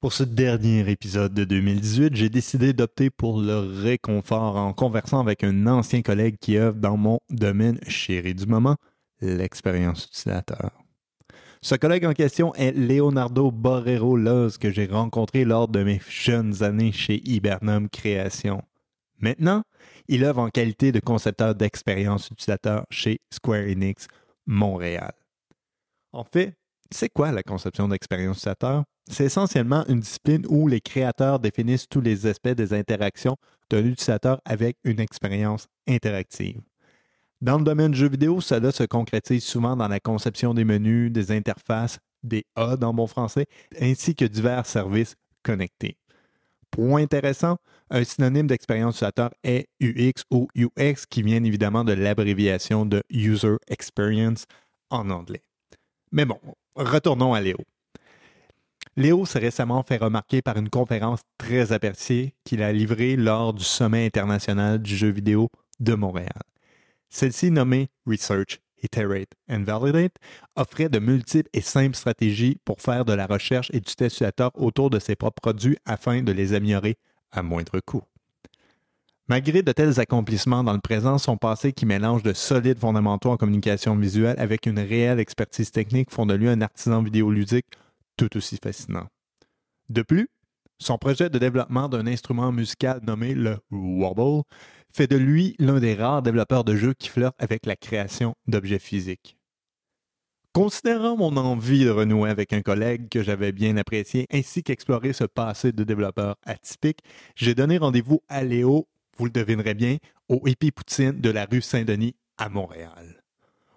Pour ce dernier épisode de 2018, j'ai décidé d'opter pour le réconfort en conversant avec un ancien collègue qui œuvre dans mon domaine chéri du moment, l'expérience utilisateur. Ce collègue en question est Leonardo Borrero Loz que j'ai rencontré lors de mes jeunes années chez Hibernum Création. Maintenant, il œuvre en qualité de concepteur d'expérience utilisateur chez Square Enix Montréal. En fait, c'est quoi la conception d'expérience utilisateur? C'est essentiellement une discipline où les créateurs définissent tous les aspects des interactions d'un utilisateur avec une expérience interactive. Dans le domaine du jeu vidéo, cela se concrétise souvent dans la conception des menus, des interfaces, des A dans bon français, ainsi que divers services connectés. Point intéressant, un synonyme d'expérience utilisateur est UX ou UX qui vient évidemment de l'abréviation de User Experience en anglais. Mais bon, retournons à Léo. Léo s'est récemment fait remarquer par une conférence très appréciée qu'il a livrée lors du Sommet international du jeu vidéo de Montréal. Celle-ci, nommée Research, Iterate and Validate, offrait de multiples et simples stratégies pour faire de la recherche et du test autour de ses propres produits afin de les améliorer à moindre coût. Malgré de tels accomplissements dans le présent, son passé qui mélange de solides fondamentaux en communication visuelle avec une réelle expertise technique font de lui un artisan vidéoludique tout aussi fascinant. De plus, son projet de développement d'un instrument musical nommé le Wobble fait de lui l'un des rares développeurs de jeux qui flirtent avec la création d'objets physiques. Considérant mon envie de renouer avec un collègue que j'avais bien apprécié ainsi qu'explorer ce passé de développeur atypique, j'ai donné rendez-vous à Léo, vous le devinerez bien, au Hippie Poutine de la rue Saint-Denis à Montréal.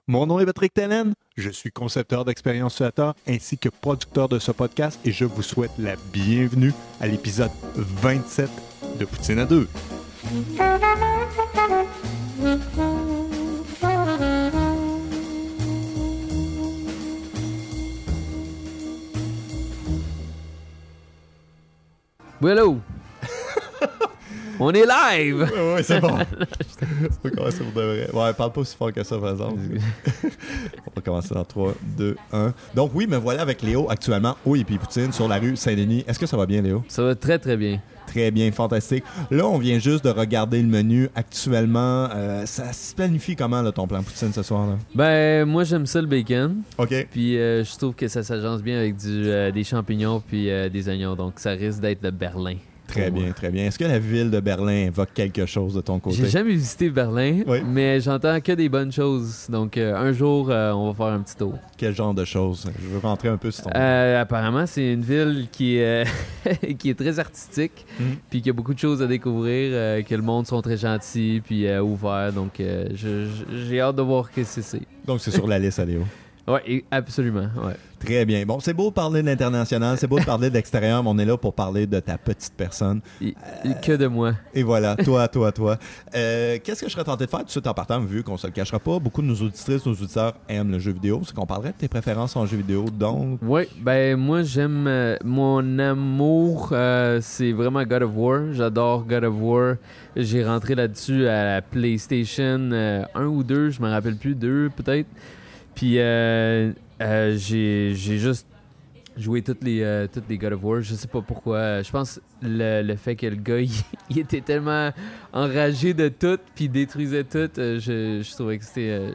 Mon nom est Patrick Tellen, je suis concepteur d'expérience utilisateur ainsi que producteur de ce podcast et je vous souhaite la bienvenue à l'épisode 27 de Poutine à deux. Hello! On est live! Ouais, ouais, c'est bon. On va commencer pour de vrai. Ouais, parle pas aussi fort que ça, par exemple. On va commencer dans 3, 2, 1. Donc, oui, me voilà avec Léo actuellement au Hippie Poutine sur la rue Saint-Denis. Est-ce que ça va bien, Léo? Ça va très très bien. Très bien, fantastique. Là, on vient juste de regarder le menu actuellement. Euh, ça se planifie comment, là, ton plan Poutine ce soir? Là? Ben, moi j'aime ça le bacon. OK. Puis euh, je trouve que ça s'agence bien avec du, euh, des champignons puis des oignons. Donc ça risque d'être le Berlin. Très bien, très bien. Est-ce que la ville de Berlin évoque quelque chose de ton côté? J'ai jamais visité Berlin, Oui. mais j'entends que des bonnes choses. Donc euh, un jour, euh, on va faire un petit tour. Quel genre de choses? Je veux rentrer un peu sur ton... Euh, apparemment, c'est une ville qui est, qui est très artistique, Mhm. puis qui a beaucoup de choses à découvrir, euh, que le monde sont très gentils, puis ouverts. Donc, j'ai hâte de voir ce que c'est. Donc, c'est sur la liste, à Léo. Ouais, et- absolument. Ouais. Très bien. Bon, c'est beau de parler de l'international, c'est beau de parler de l'extérieur, mais on est là pour parler de ta petite personne. Et- que de moi. Et voilà, toi, toi, toi. Euh, Qu'est-ce que je serais tenté de faire tout de suite en partant, vu qu'on se le cachera pas, beaucoup de nos auditrices, nos auditeurs aiment le jeu vidéo, c'est qu'on parlerait de tes préférences en jeu vidéo, donc... Oui, ben moi j'aime euh, mon amour, euh, c'est vraiment God of War. J'adore God of War. J'ai rentré là-dessus à la PlayStation euh, 1 ou 2, je me rappelle plus, 2 peut-être. Puis euh, euh, j'ai j'ai juste joué toutes les, euh, toutes les God of War. Je sais pas pourquoi. Je pense le, le fait que le gars il, il était tellement enragé de tout puis détruisait tout, euh, je, je trouvais que c'était. euh,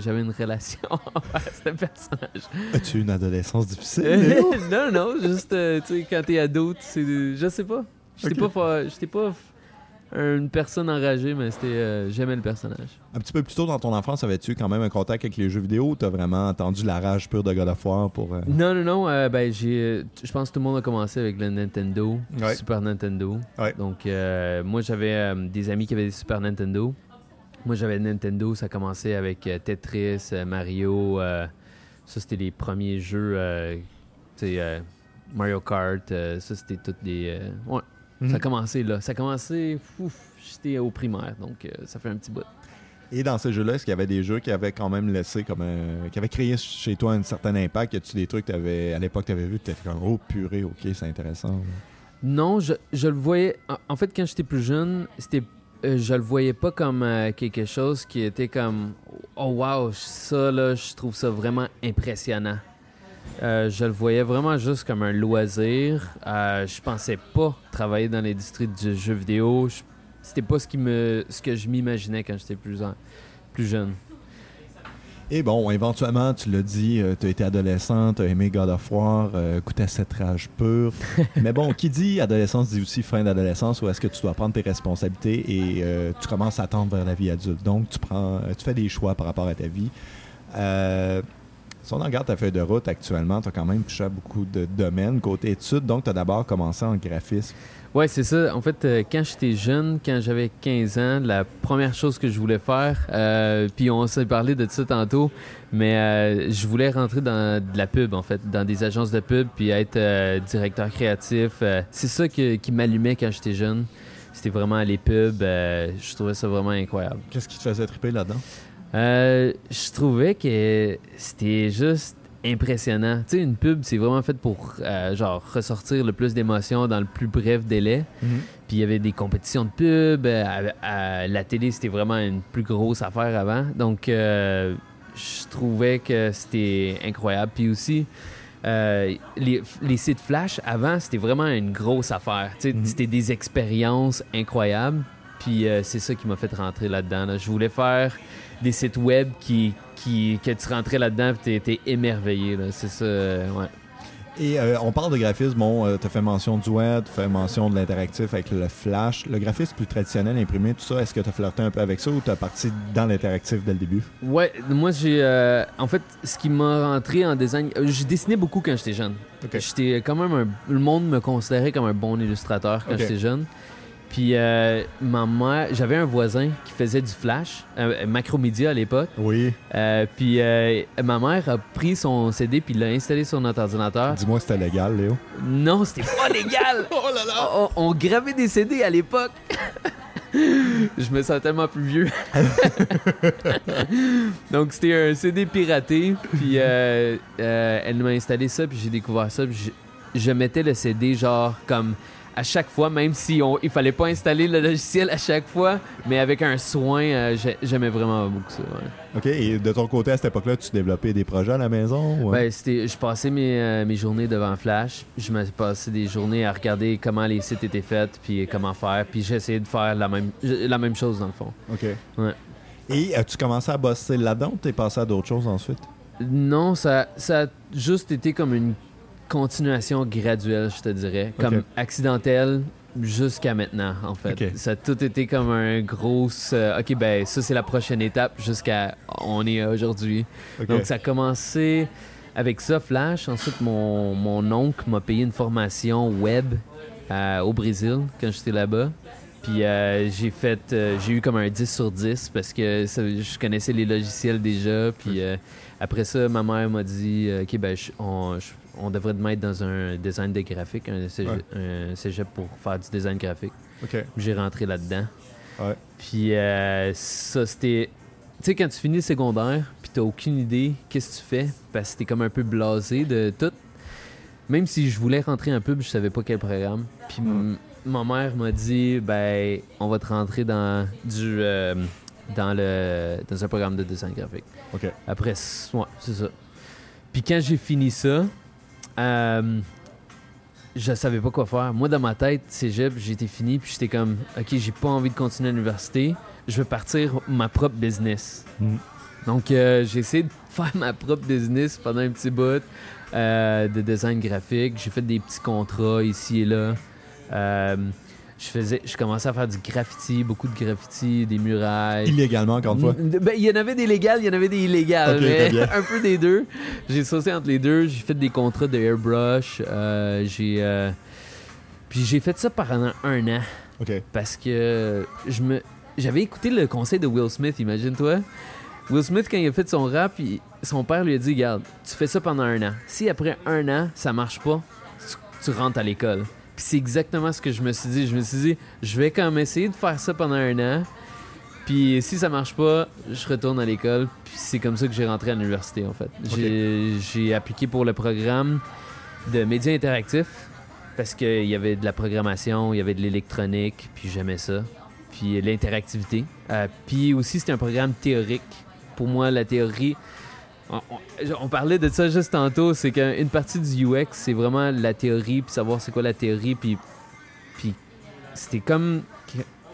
J'avais une relation envers ce personnage. As-tu une adolescence difficile, non, non, juste, euh, tu sais, quand t'es ado, c'est. Je sais pas. J'étais Ok. pas, j'étais pas une personne enragée, mais c'était. euh, J'aimais le personnage. Un petit peu plus tôt dans ton enfance, avais-tu quand même un contact avec les jeux vidéo ou t'as vraiment entendu la rage pure de God of War pour... euh, Non, non, non, euh, ben, j'ai. euh, Je pense que tout le monde a commencé avec le Nintendo, Ouais. Super Nintendo. Ouais. Donc, euh, moi, j'avais euh, des amis qui avaient des Super Nintendo. Moi, j'avais Nintendo, ça commençait avec euh, Tetris, euh, Mario. euh, ça, c'était les premiers jeux. euh, tu sais, euh, Mario Kart. euh, ça, c'était toutes des. euh, ouais. Ça a Mhm. commencé là. Ça a commencé, j'étais au primaire, donc euh, ça fait un petit bout. Et dans ces jeux-là, est-ce qu'il y avait des jeux qui avaient quand même laissé comme un... qui avaient créé chez toi un certain impact? Y a-tu des trucs que t'avais, à l'époque tu avais vu, tu étais comme oh purée, ok, c'est intéressant. Non, je, je le voyais. En, en fait, quand j'étais plus jeune, c'était. euh, je le voyais pas comme euh, quelque chose qui était comme oh wow ça là je trouve ça vraiment impressionnant Euh, je le voyais vraiment juste comme un loisir. Euh, je pensais pas travailler dans l'industrie du jeu vidéo. Je- C'était pas ce, qui me, ce que je m'imaginais quand j'étais plus, en- plus jeune. Et bon, éventuellement, tu l'as dit, tu as été adolescent, tu as aimé God of War, euh, goûté à cette rage pure. Mais bon, qui dit adolescence dit aussi fin d'adolescence où est-ce que tu dois prendre tes responsabilités et euh, tu commences à tendre vers la vie adulte. Donc, tu, prends, euh, tu fais des choix par rapport à ta vie. Si on regarde ta feuille de route actuellement, tu as quand même touché à beaucoup de domaines côté études. Donc, tu as d'abord commencé en graphisme. Ouais, c'est ça. En fait, euh, quand j'étais jeune, quand j'avais 15 ans, la première chose que je voulais faire, euh, puis on s'est parlé de ça tantôt, mais euh, je voulais rentrer dans de la pub, en fait, dans des agences de pub, puis être euh, directeur créatif. Euh, c'est ça que- qui m'allumait quand j'étais jeune. C'était vraiment les pubs. euh, je trouvais ça vraiment incroyable. Qu'est-ce qui te faisait triper là-dedans? Euh, je trouvais que c'était juste impressionnant. Tu sais, une pub, c'est vraiment fait pour euh, genre ressortir le plus d'émotions dans le plus bref délai. Puis il y avait des compétitions de pub. euh, à, à la télé, c'était vraiment une plus grosse affaire avant. Donc, euh, je trouvais que c'était incroyable. Puis aussi, euh, les, les sites Flash, avant, c'était vraiment une grosse affaire. Mhm. C'était des expériences incroyables. Puis euh, c'est ça qui m'a fait rentrer là-dedans. là. Je voulais faire des sites web qui, qui, que tu rentrais là-dedans et tu étais émerveillé. C'est ça, euh, ouais. Et euh, on parle de graphisme, bon, tu as fait mention du web, tu fait mention de l'interactif avec le flash. Le graphisme plus traditionnel, imprimé, tout ça, est-ce que tu as flirté un peu avec ça ou tu as parti dans l'interactif dès le début? Ouais, moi j'ai. en fait, ce qui m'a rentré en design. J'ai dessiné beaucoup quand j'étais jeune. J'étais quand même un. Le monde me considérait comme un bon illustrateur quand j'étais jeune. Puis euh, ma mère. J'avais un voisin qui faisait du flash, euh, Macromedia à l'époque. Oui. Euh, puis euh, ma mère a pris son CD puis l'a installé sur notre ordinateur. Dis-moi c'était légal, Léo. Non, c'était pas légal! Oh là là! on, on gravait des CD à l'époque. Je me sens tellement plus vieux. Donc c'était un CD piraté, puis euh, euh, elle m'a installé ça, puis j'ai découvert ça, puis je, je mettais le CD genre comme à chaque fois, même si on, il fallait pas installer le logiciel à chaque fois, mais avec un soin, euh, j'ai- j'aimais vraiment beaucoup ça. ouais. OK, et de ton côté, à cette époque-là, tu développais des projets à la maison? ou- Ben, c'était, je passais mes, euh, mes journées devant Flash. Je me passais des journées à regarder comment les sites étaient faits, puis comment faire. Puis j'essayais de faire la même, la même chose dans le fond. OK. Ouais. Et as-tu commencé à bosser là-dedans ou t'es passé à d'autres choses ensuite? Non, ça, ça a juste été comme une continuation graduelle, je te dirais. Comme accidentelle jusqu'à maintenant, en fait. Ça a tout été comme un gros... euh, OK, ben ça, c'est la prochaine étape jusqu'à... On est aujourd'hui. Donc, ça a commencé avec ça, Flash. Ensuite, mon, mon oncle m'a payé une formation web euh, au Brésil quand j'étais là-bas. Puis euh, j'ai fait, euh, j'ai eu comme un 10 sur 10 parce que ça- je connaissais les logiciels déjà. Puis euh, après ça, ma mère m'a dit, OK, ben, je- on, je- on devrait te mettre dans un design de graphique, un cégep, un cégep pour faire du design graphique. J'ai rentré là-dedans. Ouais. Puis euh, ça, c'était. Tu sais, quand tu finis le secondaire, puis t'as aucune idée qu'est-ce que tu fais, parce que t'es comme un peu blasé de tout. Même si je voulais rentrer en pub, je savais pas quel programme. Puis ma mère m'a dit, ben, on va te rentrer dans du. euh, dans le dans un programme de design graphique. OK. Après, ouais, c'est ça. Puis quand j'ai fini ça, euh, je savais pas quoi faire. Moi, dans ma tête, cégep, j'étais fini, puis j'étais comme, OK, j'ai pas envie de continuer à l'université. Je veux partir ma propre business. Mm. Donc, euh, j'ai essayé de faire ma propre business pendant un petit bout euh, de design graphique. J'ai fait des petits contrats ici et là. Je faisais, je commençais à faire du graffiti, beaucoup de graffiti, des murailles. Illégalement, encore une fois. Ben, il y en avait des légales, il y en avait des illégales, mais un peu des deux. J'ai saucé entre les deux. J'ai fait des contrats de airbrush. euh, j'ai euh, puis j'ai fait ça pendant un an parce que je me j'avais écouté le conseil de Will Smith, imagine-toi. Will Smith quand il a fait son rap, il- son père lui a dit "Garde, tu fais ça pendant un an. Si après un an ça marche pas, tu, tu rentres à l'école." Puis c'est exactement ce que je me suis dit. Je me suis dit, je vais quand même essayer de faire ça pendant un an. Puis si ça marche pas, je retourne à l'école. Puis c'est comme ça que j'ai rentré à l'université, en fait. J'ai- J'ai appliqué pour le programme de médias interactifs parce qu'il y avait de la programmation, il y avait de l'électronique, puis j'aimais ça. Puis l'interactivité. Euh, puis aussi, c'était un programme théorique. Pour moi, la théorie, on, parlait de ça juste tantôt, c'est qu'une partie du UX, c'est vraiment la théorie, puis savoir c'est quoi la théorie, puis, puis c'était comme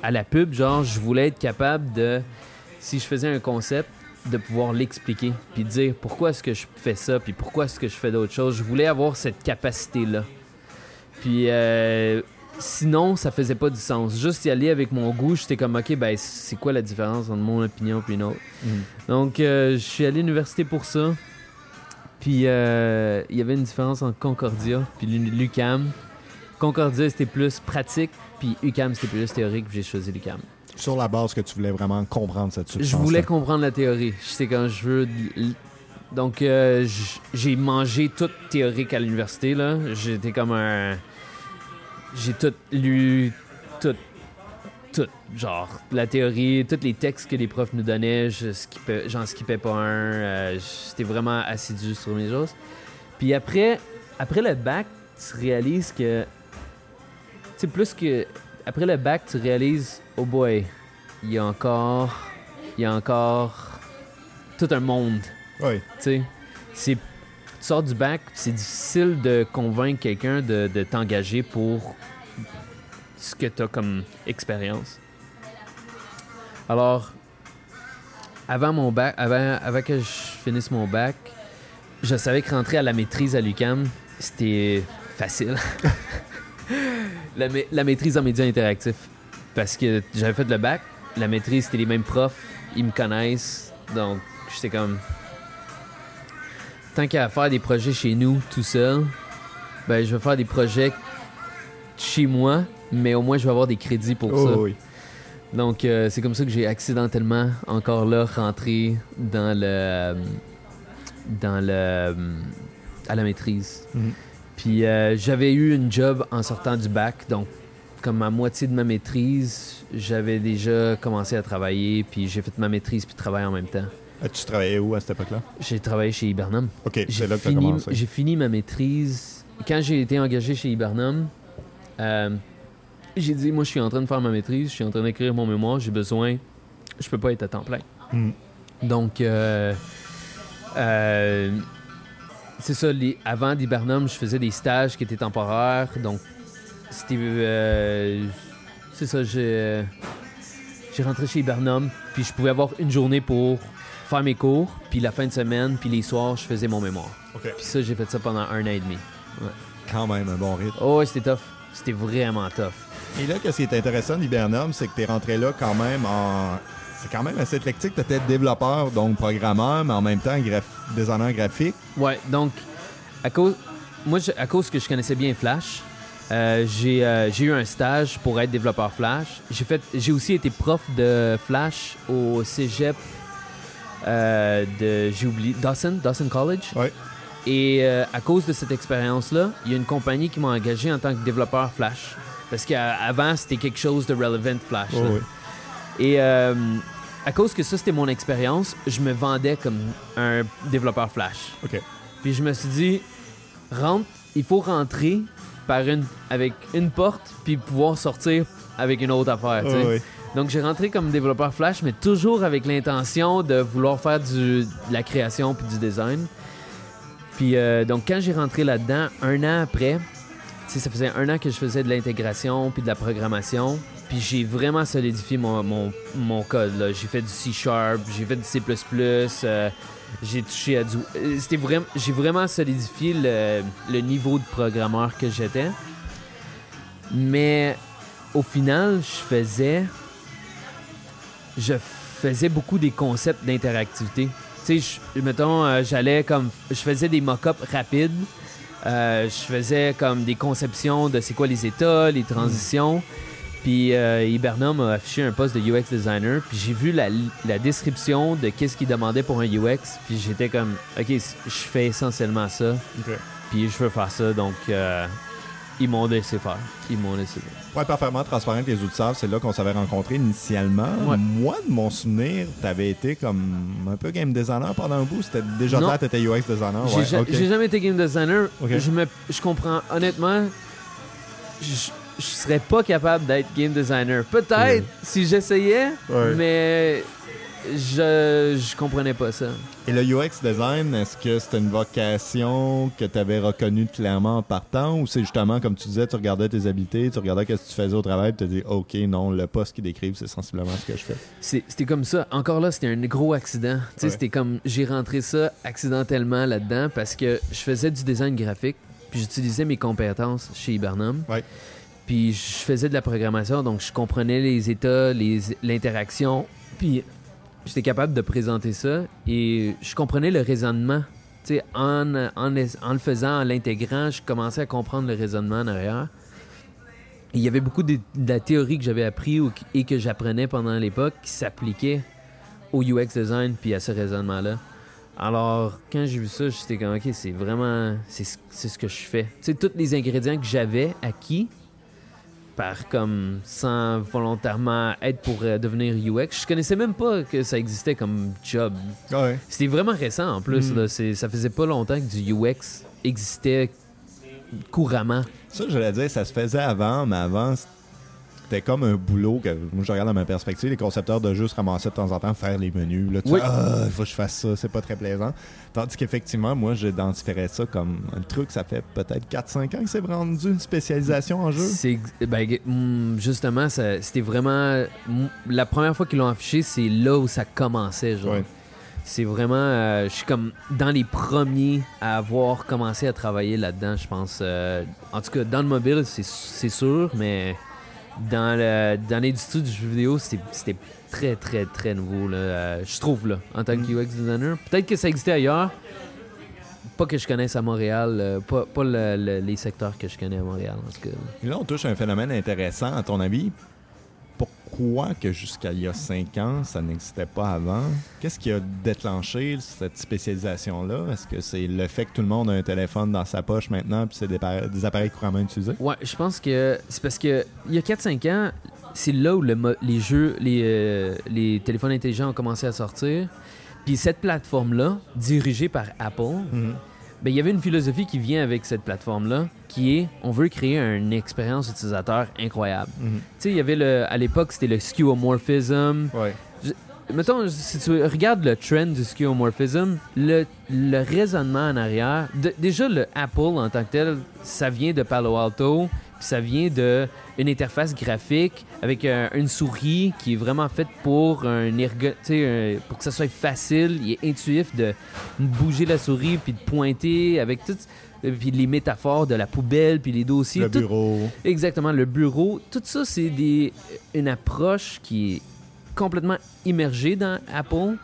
à la pub, genre, je voulais être capable de, si je faisais un concept, de pouvoir l'expliquer, puis dire pourquoi est-ce que je fais ça, puis pourquoi est-ce que je fais d'autres choses. Je voulais avoir cette capacité-là. Puis euh, sinon, ça faisait pas du sens. Juste y aller avec mon goût, j'étais comme, ok, ben c'est quoi la différence entre mon opinion et une autre? Donc, euh, je suis allé à l'université pour ça. Puis, euh, il y avait une différence entre Concordia puis l'U- l'UCAM. Concordia, c'était plus pratique, puis UCAM, c'était plus théorique, puis j'ai choisi l'UCAM. Sur la base que tu voulais vraiment comprendre cette substance. Je voulais comprendre la théorie. C'est quand je veux... Donc, euh, j'ai mangé toute théorique à l'université, là. J'étais comme un... J'ai tout lu, tout, tout. Genre, la théorie, tous les textes que les profs nous donnaient, je skippais- j'en skippais pas un. euh, J'étais vraiment assidu sur mes choses. Puis après, après le bac, tu réalises que... Tu sais, plus que... Après le bac, tu réalises, oh boy, il y a encore... Il y a encore tout un monde Oui. tu sais. C'est tu sors du bac, c'est difficile de convaincre quelqu'un de, de t'engager pour ce que tu as comme expérience. Alors, avant mon bac, avant, avant que je finisse mon bac, je savais que rentrer à la maîtrise à l'UCAM, c'était facile. la, ma- la maîtrise en médias interactifs. Parce que j'avais fait le bac, la maîtrise, c'était les mêmes profs, ils me connaissent, donc j'étais comme tant qu'à faire des projets chez nous tout seul, ben je vais faire des projets chez moi, mais au moins je vais avoir des crédits pour Oh, ça. oui. Donc euh, c'est comme ça que j'ai accidentellement encore là rentré dans le dans le à la maîtrise. Mhm. Puis euh, j'avais eu une job en sortant du bac, donc comme à moitié de ma maîtrise, j'avais déjà commencé à travailler, puis j'ai fait ma maîtrise puis travailler en même temps. Tu travaillais où à cette époque-là? J'ai travaillé chez Hibernum. OK, J'ai c'est là que tu as fini, commencé. j'ai fini ma maîtrise. Quand j'ai été engagé chez Hibernum, euh, j'ai dit, moi, je suis en train de faire ma maîtrise, je suis en train d'écrire mon mémoire, j'ai besoin, je peux pas être à temps plein. Mhm. Donc, euh, euh, c'est ça, les- avant d'Hibernum, je faisais des stages qui étaient temporaires, donc c'était... euh, c'est ça, j'ai... J'ai rentré chez Hibernum, puis je pouvais avoir une journée pour faire mes cours, puis la fin de semaine, puis les soirs, je faisais mon mémoire. Puis ça, j'ai fait ça pendant un an et demi. Quand même un bon rythme. Oh, ouais, c'était tough. C'était vraiment tough. Et là, qu'est-ce qui est intéressant d'Hibernum, c'est que tu es rentré là quand même en. C'est quand même assez éclectique. Tu étais développeur, donc programmeur, mais en même temps graph- designer graphique. Ouais, donc, à cause, moi, je- à cause que je connaissais bien Flash, euh, j'ai euh, j'ai eu un stage pour être développeur Flash. J'ai fait, j'ai aussi été prof de Flash au cégep euh, de, j'ai oublié, Dawson, Dawson College. Ouais. Et euh, à cause de cette expérience-là, il y a une compagnie qui m'a engagé en tant que développeur Flash. Parce qu'avant, c'était quelque chose de relevant Flash. Oh, oui. Et euh, à cause que ça, c'était mon expérience, je me vendais comme un développeur Flash. OK. Puis je me suis dit, rentre, il faut rentrer par une, avec une porte, puis pouvoir sortir avec une autre affaire. Oh, oui. Donc j'ai rentré comme développeur Flash, mais toujours avec l'intention de vouloir faire du, de la création puis du design. Puis euh, donc quand j'ai rentré là-dedans, un an après, ça faisait un an que je faisais de l'intégration puis de la programmation. Puis j'ai vraiment solidifié mon, mon, mon code. J'ai fait du C Sharp, j'ai fait du C++, euh, j'ai touché à du... euh, C'était vraiment... J'ai vraiment solidifié le niveau de programmeur que j'étais. Mais au final, je faisais... Je faisais beaucoup des concepts d'interactivité. Tu sais, je- mettons, euh, j'allais comme... Je faisais des mock-ups rapides. Euh, je faisais comme des conceptions de c'est quoi les états, les transitions. Puis euh, Hibernum a affiché un poste de UX designer. Puis j'ai vu la, la description de qu'est-ce qu'il demandait pour un UX. Puis j'étais comme, ok, je fais essentiellement ça. Puis je veux faire ça. Donc euh, ils m'ont laissé faire. Ils m'ont laissé faire. Pour être parfaitement transparent avec les auditeurs, c'est là qu'on s'avait rencontrés initialement. Ouais. Moi, de mon souvenir, tu avais été comme un peu game designer pendant un bout. C'était déjà Non. clair que tu étais UX designer. J'ai Ouais, jamais été game designer. Je, me, je comprends. Honnêtement, je, je serais pas capable d'être game designer. Peut-être Ouais. si j'essayais, mais je, je comprenais pas ça. Et le UX design, est-ce que c'était une vocation que tu avais reconnue clairement en partant ou c'est justement, comme tu disais, tu regardais tes habiletés, tu regardais ce que tu faisais au travail et tu te dis, OK, non, le poste qu'ils décrivent, c'est sensiblement ce que je fais. C'était comme ça. Encore là, c'était un gros accident. Ouais. C'était comme j'ai rentré ça accidentellement là-dedans parce que je faisais du design graphique, puis j'utilisais mes compétences chez Hibernum. Ouais. Puis je faisais de la programmation, donc je comprenais les états, les- l'interaction, puis j'étais capable de présenter ça et je comprenais le raisonnement. En, en, en le faisant, en l'intégrant, je commençais à comprendre le raisonnement en il y avait beaucoup de, la théorie que j'avais appris et que j'apprenais pendant l'époque qui s'appliquait au UX design puis à ce raisonnement-là. Alors, quand j'ai vu ça, j'étais comme, OK, c'est vraiment, c'est ce c'est ce que je fais. Tu sais, tous les ingrédients que j'avais acquis, par comme, sans volontairement être pour euh, devenir UX, je connaissais même pas que ça existait comme job. Ouais. C'était vraiment récent en plus. Mm. là. Ça faisait pas longtemps que du UX existait couramment. Ça, j'allais dire, ça se faisait avant, mais avant, c'était comme un boulot que, moi, je regarde dans ma perspective, les concepteurs de jeux se ramassaient de temps en temps faire les menus. Là, tu Oui. ah, il faut que je fasse ça, c'est pas très plaisant. Tandis qu'effectivement, moi, j'identifierais ça comme un truc, ça fait peut-être 4-5 ans que c'est rendu une spécialisation en jeu. C'est ben, mm, justement, c'était vraiment la première fois qu'ils l'ont affiché, c'est là où ça commençait, genre. C'est vraiment, euh, je suis comme dans les premiers à avoir commencé à travailler là-dedans, je pense. Euh, en tout cas, dans le mobile, c'est sûr, mais dans le- dans l'industrie du jeu vidéo, c'était c'était très, très, très nouveau, là, euh, je trouve, là, en tant que UX designer. Peut-être que ça existait ailleurs, pas que je connaisse à Montréal, euh, pas, pas le- le- les secteurs que je connais à Montréal, en tout cas. Et là, on touche à un phénomène intéressant, à ton avis. Pourquoi que jusqu'à il y a 5 ans, ça n'existait pas avant? Qu'est-ce qui a déclenché cette spécialisation-là? Est-ce que c'est le fait que tout le monde a un téléphone dans sa poche maintenant puis c'est des, appareils- des appareils couramment utilisés? Ouais, je pense que c'est parce que il y a 4-5 ans, c'est là où le les jeux, les, euh, les téléphones intelligents ont commencé à sortir. Puis cette plateforme-là, dirigée par Apple, ben, il y avait une philosophie qui vient avec cette plateforme-là, qui est on veut créer une expérience utilisateur incroyable. Mhm. Tu sais, il y avait le, à l'époque, c'était le skeuomorphism. Ouais. Mettons, si tu regardes le trend du skeuomorphism, le, le raisonnement en arrière, de- déjà le Apple en tant que tel, ça vient de Palo Alto, ça vient de une interface graphique avec un- une souris qui est vraiment faite pour un ergo, un- pour que ça soit facile, il est intuitif de bouger la souris puis de pointer avec tout puis les métaphores de la poubelle puis les dossiers Le tout- bureau. Exactement, le bureau. Tout ça, c'est des, une approche qui est complètement immergée dans Apple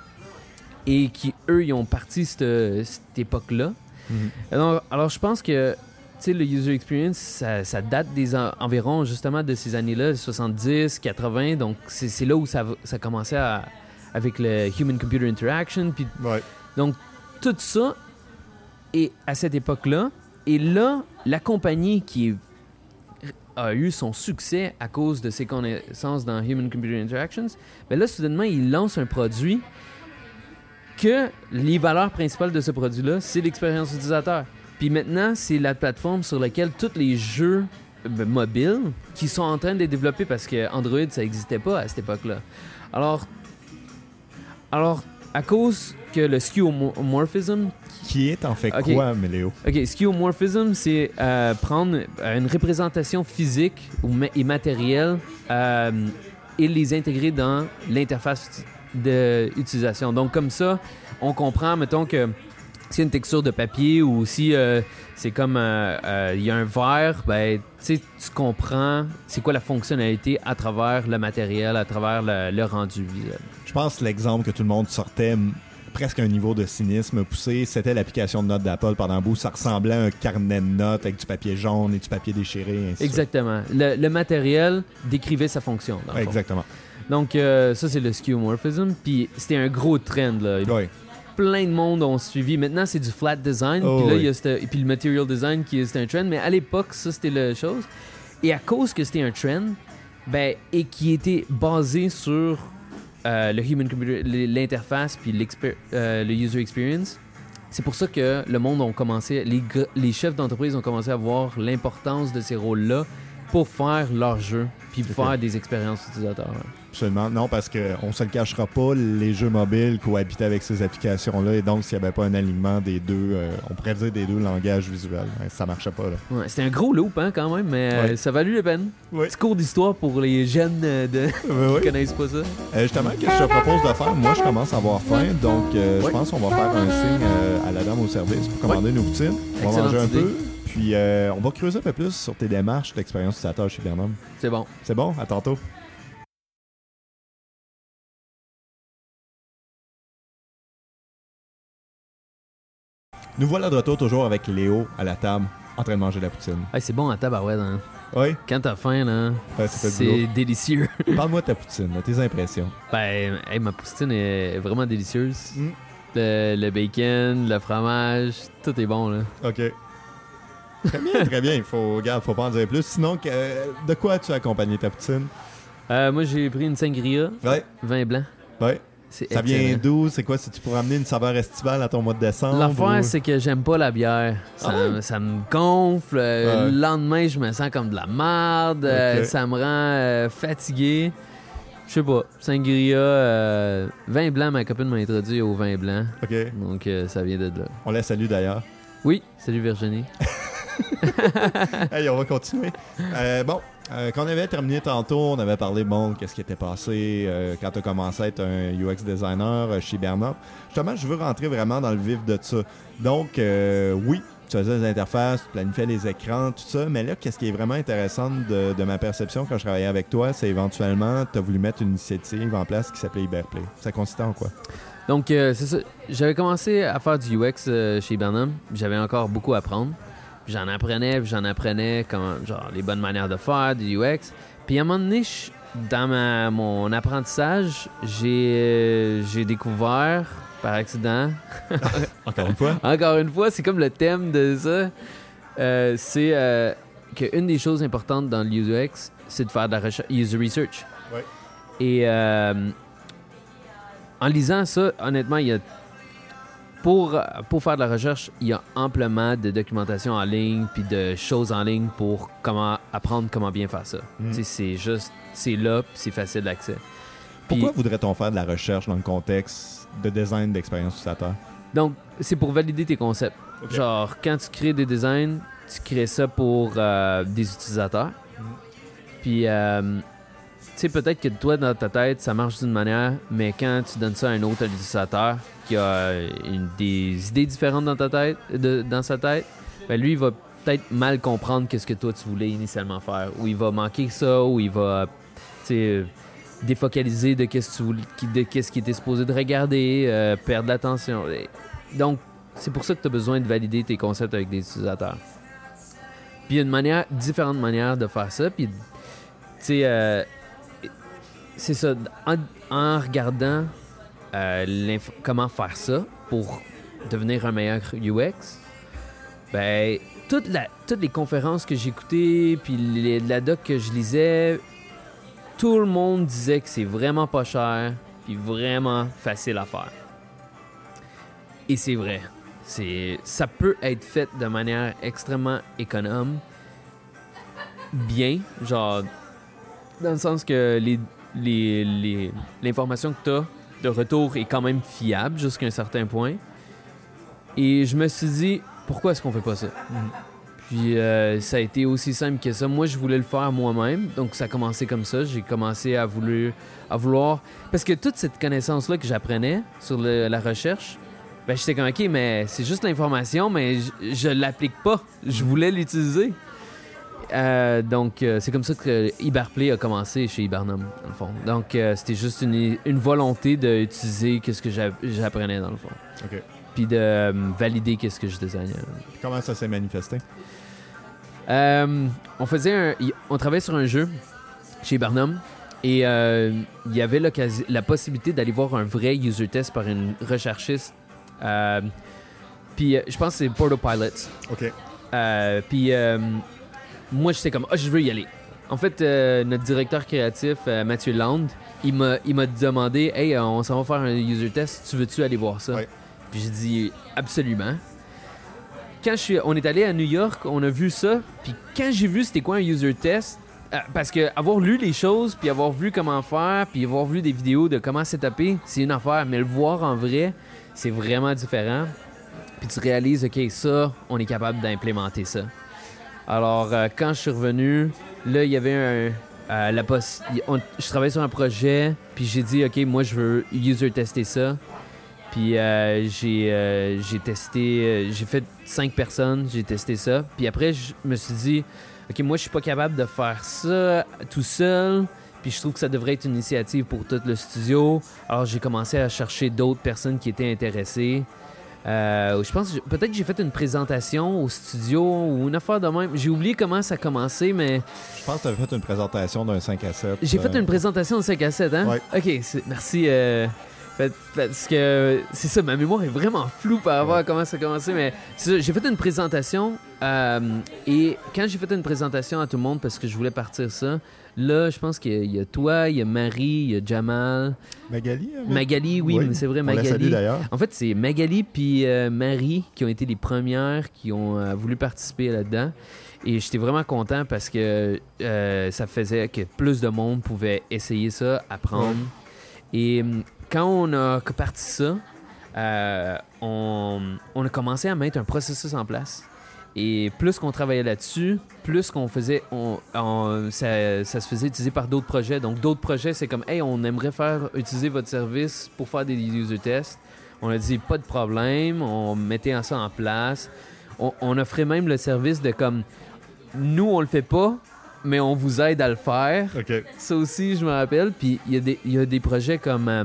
et qui, eux, ils ont parti cette, cette époque-là. Mhm. Alors, alors, je pense que sais, le user experience, ça, ça date des en- environ justement de ces années-là, 70, 80. Donc, c'est là où ça, commençait à- avec le Human-Computer Interaction. Puis Ouais. donc, tout ça est à cette époque-là. Et là, la compagnie qui a eu son succès à cause de ses connaissances dans Human Computer Interactions, ben là, soudainement, il lance un produit que les valeurs principales de ce produit-là, c'est l'expérience utilisateur. Puis maintenant, c'est la plateforme sur laquelle tous les jeux euh, mobiles qui sont en train de développer parce que Android, ça n'existait pas à cette époque-là. Alors, alors, à cause que le skeuomorphism Qui est en fait quoi, Méléo? OK, skeuomorphism, c'est euh, prendre une représentation physique et matérielle euh, et les intégrer dans l'interface d'utilisation. Donc, comme ça, on comprend, mettons que une texture de papier ou si euh, c'est comme euh, euh, il y a un verre, ben, tu comprends c'est quoi la fonctionnalité à travers le matériel, à travers le, le rendu visuel. Je pense que l'exemple que tout le monde sortait presque un niveau de cynisme poussé, c'était l'application de notes d'Apple pendant un bout. Ça ressemblait à un carnet de notes avec du papier jaune et du papier déchiré. ainsi. Exactement. Le, le matériel décrivait sa fonction. dans Ouais, exactement. Donc, euh, ça, c'est le skeuomorphism. Puis, c'était un gros trend. Là. Ouais. Plein de monde ont suivi. Maintenant, c'est du flat design. Oh, puis là, oui. il y a cette- et puis le material design qui est un trend. Mais à l'époque, ça, c'était la chose. Et à cause que c'était un trend, ben, et qui était basé sur euh, le human computer, l'interface, puis euh, le user experience, c'est pour ça que le monde ont commencé, les, les chefs d'entreprise ont commencé à voir l'importance de ces rôles-là pour faire leur jeu, puis faire des expériences utilisateurs. Absolument. Non, parce qu'on se le cachera pas, les jeux mobiles cohabitaient avec ces applications-là. Et donc, s'il n'y avait pas un alignement des deux, euh, on pourrait dire des deux langages visuels, hein, ça marchait pas. Là. Ouais, C'était un gros loop hein, quand même, mais euh, Ouais. ça valut la peine. Oui. Petit cours d'histoire pour les jeunes euh, de... Qui connaissent pas ça. Euh, justement, qu'est-ce que je te propose de faire? Moi, je commence à avoir faim, donc je Ouais. pense qu'on va faire un signe à la dame au service pour commander nos poutines. On va manger un idée. peu, puis euh, on va creuser un peu plus sur tes démarches d'expérience utilisateur chez Bernum. C'est bon. C'est bon? À tantôt. Nous voilà de retour toujours avec Léo à la table, en train de manger la poutine. Hey, c'est bon à tabarouette, hein. Oui, Quand t'as faim, là, ouais, c'est délicieux. Parle-moi de ta poutine, là, tes impressions. Ben, hey, ma poutine est vraiment délicieuse. Mm. Le, le bacon, le fromage, tout est bon, là. OK. Très bien, très bien. Il faut, regarde, faut pas en dire plus. Sinon, que- de quoi as-tu accompagné ta poutine? Euh, moi, j'ai pris une sangria, Ouais, vin blanc. ouais. Ça vient d'où? C'est quoi? C'est-tu pour amener une saveur estivale à ton mois de décembre? L'affaire, ou- c'est que j'aime pas la bière. Ça, Ah ça me gonfle. euh, Ouais. Le lendemain, je me sens comme de la merde. euh, ça me rend euh, fatigué. Je sais pas. Sangria, euh, vin blanc, ma copine m'a introduit au vin blanc. OK. Donc, euh, ça vient de là. On la salue d'ailleurs. Oui, salut Virginie. hey, on va continuer. Euh, bon, euh, quand on avait terminé tantôt, on avait parlé, bon, qu'est-ce qui était passé euh, quand tu as commencé à être un UX designer chez Bernard. Justement, je veux rentrer vraiment dans le vif de ça. Donc, oui, tu faisais des interfaces, tu planifiais les écrans, tout ça, mais là, qu'est-ce qui est vraiment intéressant de, ma perception quand je travaillais avec toi, c'est éventuellement, tu as voulu mettre une initiative en place qui s'appelait Hyperplay. Ça consistait en quoi? Donc, c'est ça. J'avais commencé à faire du UX chez Bernum. J'avais encore beaucoup à apprendre. Puis J'en apprenais, puis j'en apprenais comment, genre, les bonnes manières de faire du UX. Puis à un moment donné, dans ma, mon apprentissage, j'ai euh, j'ai découvert, par accident, Encore une fois? encore une fois, c'est comme le thème de ça, euh, c'est euh, qu'une des choses importantes dans le UX, c'est de faire de la recherche, user research. Ouais. Et euh, en lisant ça, honnêtement, il y a pour, pour faire de la recherche, il y a amplement de documentation en ligne puis de choses en ligne pour comment apprendre comment bien faire ça. Sais, C'est juste, c'est là, puis c'est facile d'accès. Pourquoi voudrait-on faire de la recherche dans le contexte de design d'expérience utilisateur? Donc, c'est pour valider tes concepts. Genre, quand tu crées des designs, tu crées ça pour euh, des utilisateurs. Mhm. Puis, euh, peut-être que toi, dans ta tête, ça marche d'une manière, mais quand tu donnes ça à un autre utilisateur qui a euh, des idées différentes dans ta tête, dans sa tête, ben lui, il va peut-être mal comprendre qu'est-ce que toi, tu voulais initialement faire. Ou il va manquer ça, ou il va, euh, défocaliser de qu'est-ce qui- était supposé de regarder, euh, perdre l'attention. Donc, c'est pour ça que tu as besoin de valider tes concepts avec des utilisateurs. Puis il y a une manière, différentes manières de faire ça. Puis, tu sais, c'est ça. En, regardant euh, comment faire ça pour devenir un meilleur UX, ben, toute la, toutes les conférences que j'écoutais, puis les- la doc que je lisais, tout le monde disait que c'est vraiment pas cher, puis vraiment facile à faire. Et c'est vrai. Ça peut être fait de manière extrêmement économe, bien, genre dans le sens que les, les, les- l'information que tu as de retour est quand même fiable jusqu'à un certain point. Et je me suis dit, pourquoi est-ce qu'on fait pas ça? Puis euh, ça a été aussi simple que ça. Moi, je voulais le faire moi-même, donc ça a commencé comme ça. J'ai commencé à, voulu, à vouloir... Parce que toute cette connaissance-là que j'apprenais sur le- la recherche, ben j'étais comme, OK, mais c'est juste l'information, mais je, je l'applique pas. Je voulais l'utiliser. Euh, donc, euh, c'est comme ça que Hyperplay a commencé chez Hibernum, dans le fond. Donc, euh, c'était juste une, une volonté d'utiliser ce que j'a- j'apprenais, dans le fond. OK. Puis de euh, valider qu'est-ce que je designais. Puis Comment ça s'est manifesté? On faisait un, on travaillait sur un jeu chez Barnum et il y avait la possibilité d'aller voir un vrai user test par une recherchiste. Puis je pense que c'est Portal Pilots. OK. Puis moi, j'étais comme, ah, je veux y aller. En fait, euh, notre directeur créatif, euh, Mathieu Land, il m'a, il m'a demandé, hey, euh, on s'en va faire un user test, tu veux-tu aller voir ça? Ouais. Puis j'ai dit, absolument. Quand je suis, on est allé à New York, on a vu ça, puis quand j'ai vu c'était quoi un user test, parce que avoir lu les choses, puis avoir vu comment faire, puis avoir vu des vidéos de comment setuper, c'est une affaire. Mais le voir en vrai, c'est vraiment différent. Puis tu réalises, OK, ça, on est capable d'implémenter ça. Alors, euh, quand je suis revenu, là, il y avait un. euh, je travaillais sur un projet, puis j'ai dit, OK, moi, je veux user tester ça. Puis euh, j'ai euh, testé, j'ai fait cinq personnes, j'ai testé ça. Puis après, je me suis dit, OK, moi, je suis pas capable de faire ça tout seul. Puis je trouve que ça devrait être une initiative pour tout le studio. Alors j'ai commencé à chercher d'autres personnes qui étaient intéressées. Euh, je pense peut-être que j'ai fait une présentation au studio ou une affaire de même. J'ai oublié comment ça a commencé, mais Je pense que tu avais fait une présentation d'un 5 à 7. j'ai fait euh, une présentation de 5 à 7, hein? Ouais. Ok, merci. euh, parce que c'est ça, ma mémoire est vraiment floue par rapport à comment ça a commencé, mais c'est ça, j'ai fait une présentation et quand j'ai fait une présentation à tout le monde parce que je voulais partir ça, là, je pense qu'il y, a- il y a toi, il y a Marie, il y a Jamal, Magali avait- Magali, oui, Oui, mais c'est vrai, Magali. d'ailleurs. En fait, c'est Magali puis euh, Marie qui ont été les premières qui ont euh, voulu participer là-dedans. Et j'étais vraiment content parce que euh, ça faisait que plus de monde pouvait essayer ça, apprendre. Et hum, quand on a parti ça, on, on a commencé à mettre un processus en place. Et plus qu'on travaillait là-dessus, plus qu'on faisait, on, on- ça, ça se faisait utiliser par d'autres projets. Donc d'autres projets, c'est comme, hey, on aimerait faire utiliser votre service pour faire des user tests. On a dit pas de problème, on mettait ça en place. On, on offrait même le service de comme, nous on le fait pas, mais on vous aide à le faire. Ça aussi, je me rappelle. Puis il y, a des- il y a des projets comme euh,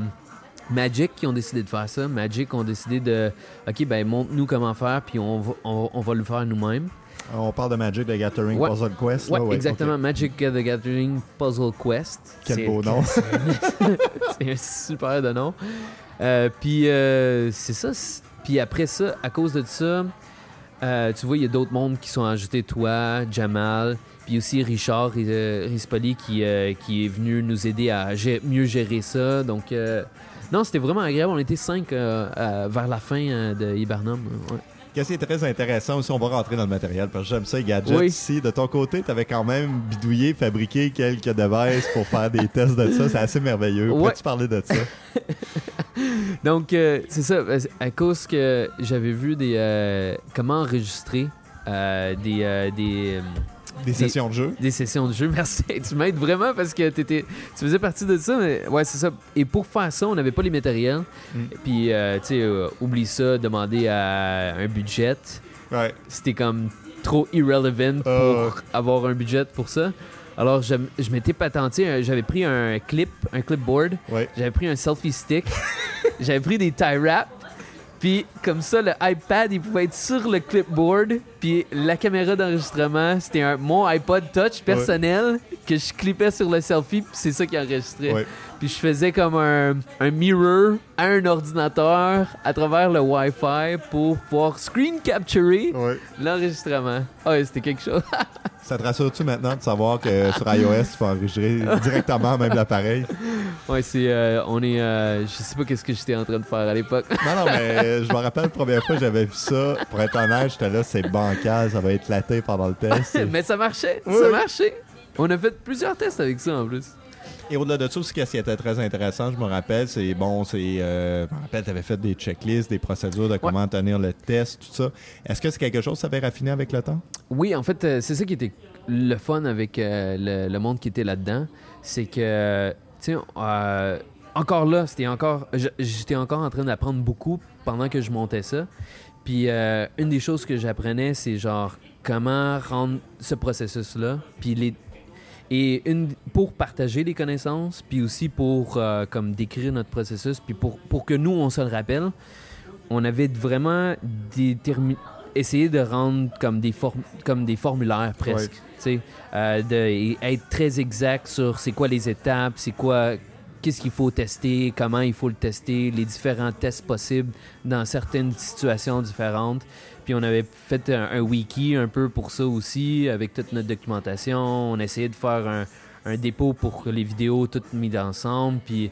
Magic qui ont décidé de faire ça. Magic ont décidé de, OK, ben montre-nous comment faire, puis on va, on, on va le faire nous-mêmes. On parle de Magic the Gathering Ouais. Puzzle Quest. Ouais, là, exactement. ok. Magic the Gathering Puzzle Quest. Quel beau nom. c'est un super de nom. Euh, puis euh, c'est ça. Puis après ça, à cause de ça, euh, tu vois, il y a d'autres mondes qui sont ajoutés. Toi, Jamal, puis aussi Richard euh, Rispoli qui, euh, qui est venu nous aider à mieux gérer ça. Donc, euh, non, c'était vraiment agréable. On était cinq euh, vers la fin euh, de Hibernum. Ouais. Qu'est-ce qui est très intéressant aussi, on va rentrer dans le matériel parce que j'aime ça, les gadgets. Oui. Ici, de ton côté, tu avais quand même bidouillé, fabriqué quelques devices pour faire des tests de ça. C'est assez merveilleux. Ouais. Pourrais-tu parler de ça? Donc, euh, c'est ça. À cause que j'avais vu des euh, comment enregistrer euh, des, euh, des, Des sessions de jeu? des sessions de jeu. Merci. tu m'aides vraiment parce que t'étais, tu faisais partie de ça. Mais ouais, c'est ça. Et pour faire ça, on n'avait pas les matériels. Mm. Puis, euh, tu sais, euh, oublie ça, demander à un budget. Ouais. C'était comme trop irrelevant pour Euh. avoir un budget pour ça. Alors, je, je m'étais patenté, j'avais pris un clip, un clipboard. Ouais. J'avais pris un selfie stick. J'avais pris des tie wraps. Puis comme ça, le iPad, il pouvait être sur le clipboard. Puis la caméra d'enregistrement, c'était un, mon iPod Touch personnel que je clippais sur le selfie. Puis c'est ça qui enregistrait. Ouais. Puis je faisais comme un, un mirror à un ordinateur à travers le Wi-Fi pour pouvoir screen capturer Ouais. l'enregistrement. Ah ouais, c'était quelque chose. Ça te rassure-tu maintenant de savoir que sur iOS, tu peux enregistrer directement même l'appareil? ouais, c'est. euh, on est. euh, je sais pas qu'est-ce que j'étais en train de faire à l'époque. Non, non, mais je me rappelle la première fois que j'avais vu ça. Pour être honnête, j'étais là, c'est bancal, ça va éclater pendant le test. Mais ça marchait, Oui. ça marchait. On a fait plusieurs tests avec ça en plus. Et au-delà de ça aussi, ce qui était très intéressant, je me rappelle, c'est bon, c'est. euh, je me rappelle, tu avais fait des checklists, des procédures de comment tenir le test, tout ça. Est-ce que c'est quelque chose que ça avait raffiné avec le temps? Oui, en fait, euh, c'est ça qui était le fun avec euh, le, le monde qui était là-dedans. C'est que, tu sais, encore là, c'était encore. J'étais encore en train d'apprendre beaucoup pendant que je montais ça. Puis euh, une des choses que j'apprenais, c'est genre comment rendre ce processus-là. Puis les. Et une, pour partager les connaissances, puis aussi pour euh, comme décrire notre processus, puis pour, pour que nous, on se le rappelle, on avait vraiment déterminé essayer de rendre comme des, form- comme des formulaires presque. tu sais, euh, de être très exact sur c'est quoi les étapes, c'est quoi, qu'est-ce qu'il faut tester, comment il faut le tester, les différents tests possibles dans certaines situations différentes. Puis on avait fait un, wiki un peu pour ça aussi, avec toute notre documentation. On essayait de faire un, dépôt pour les vidéos toutes mises ensemble. Puis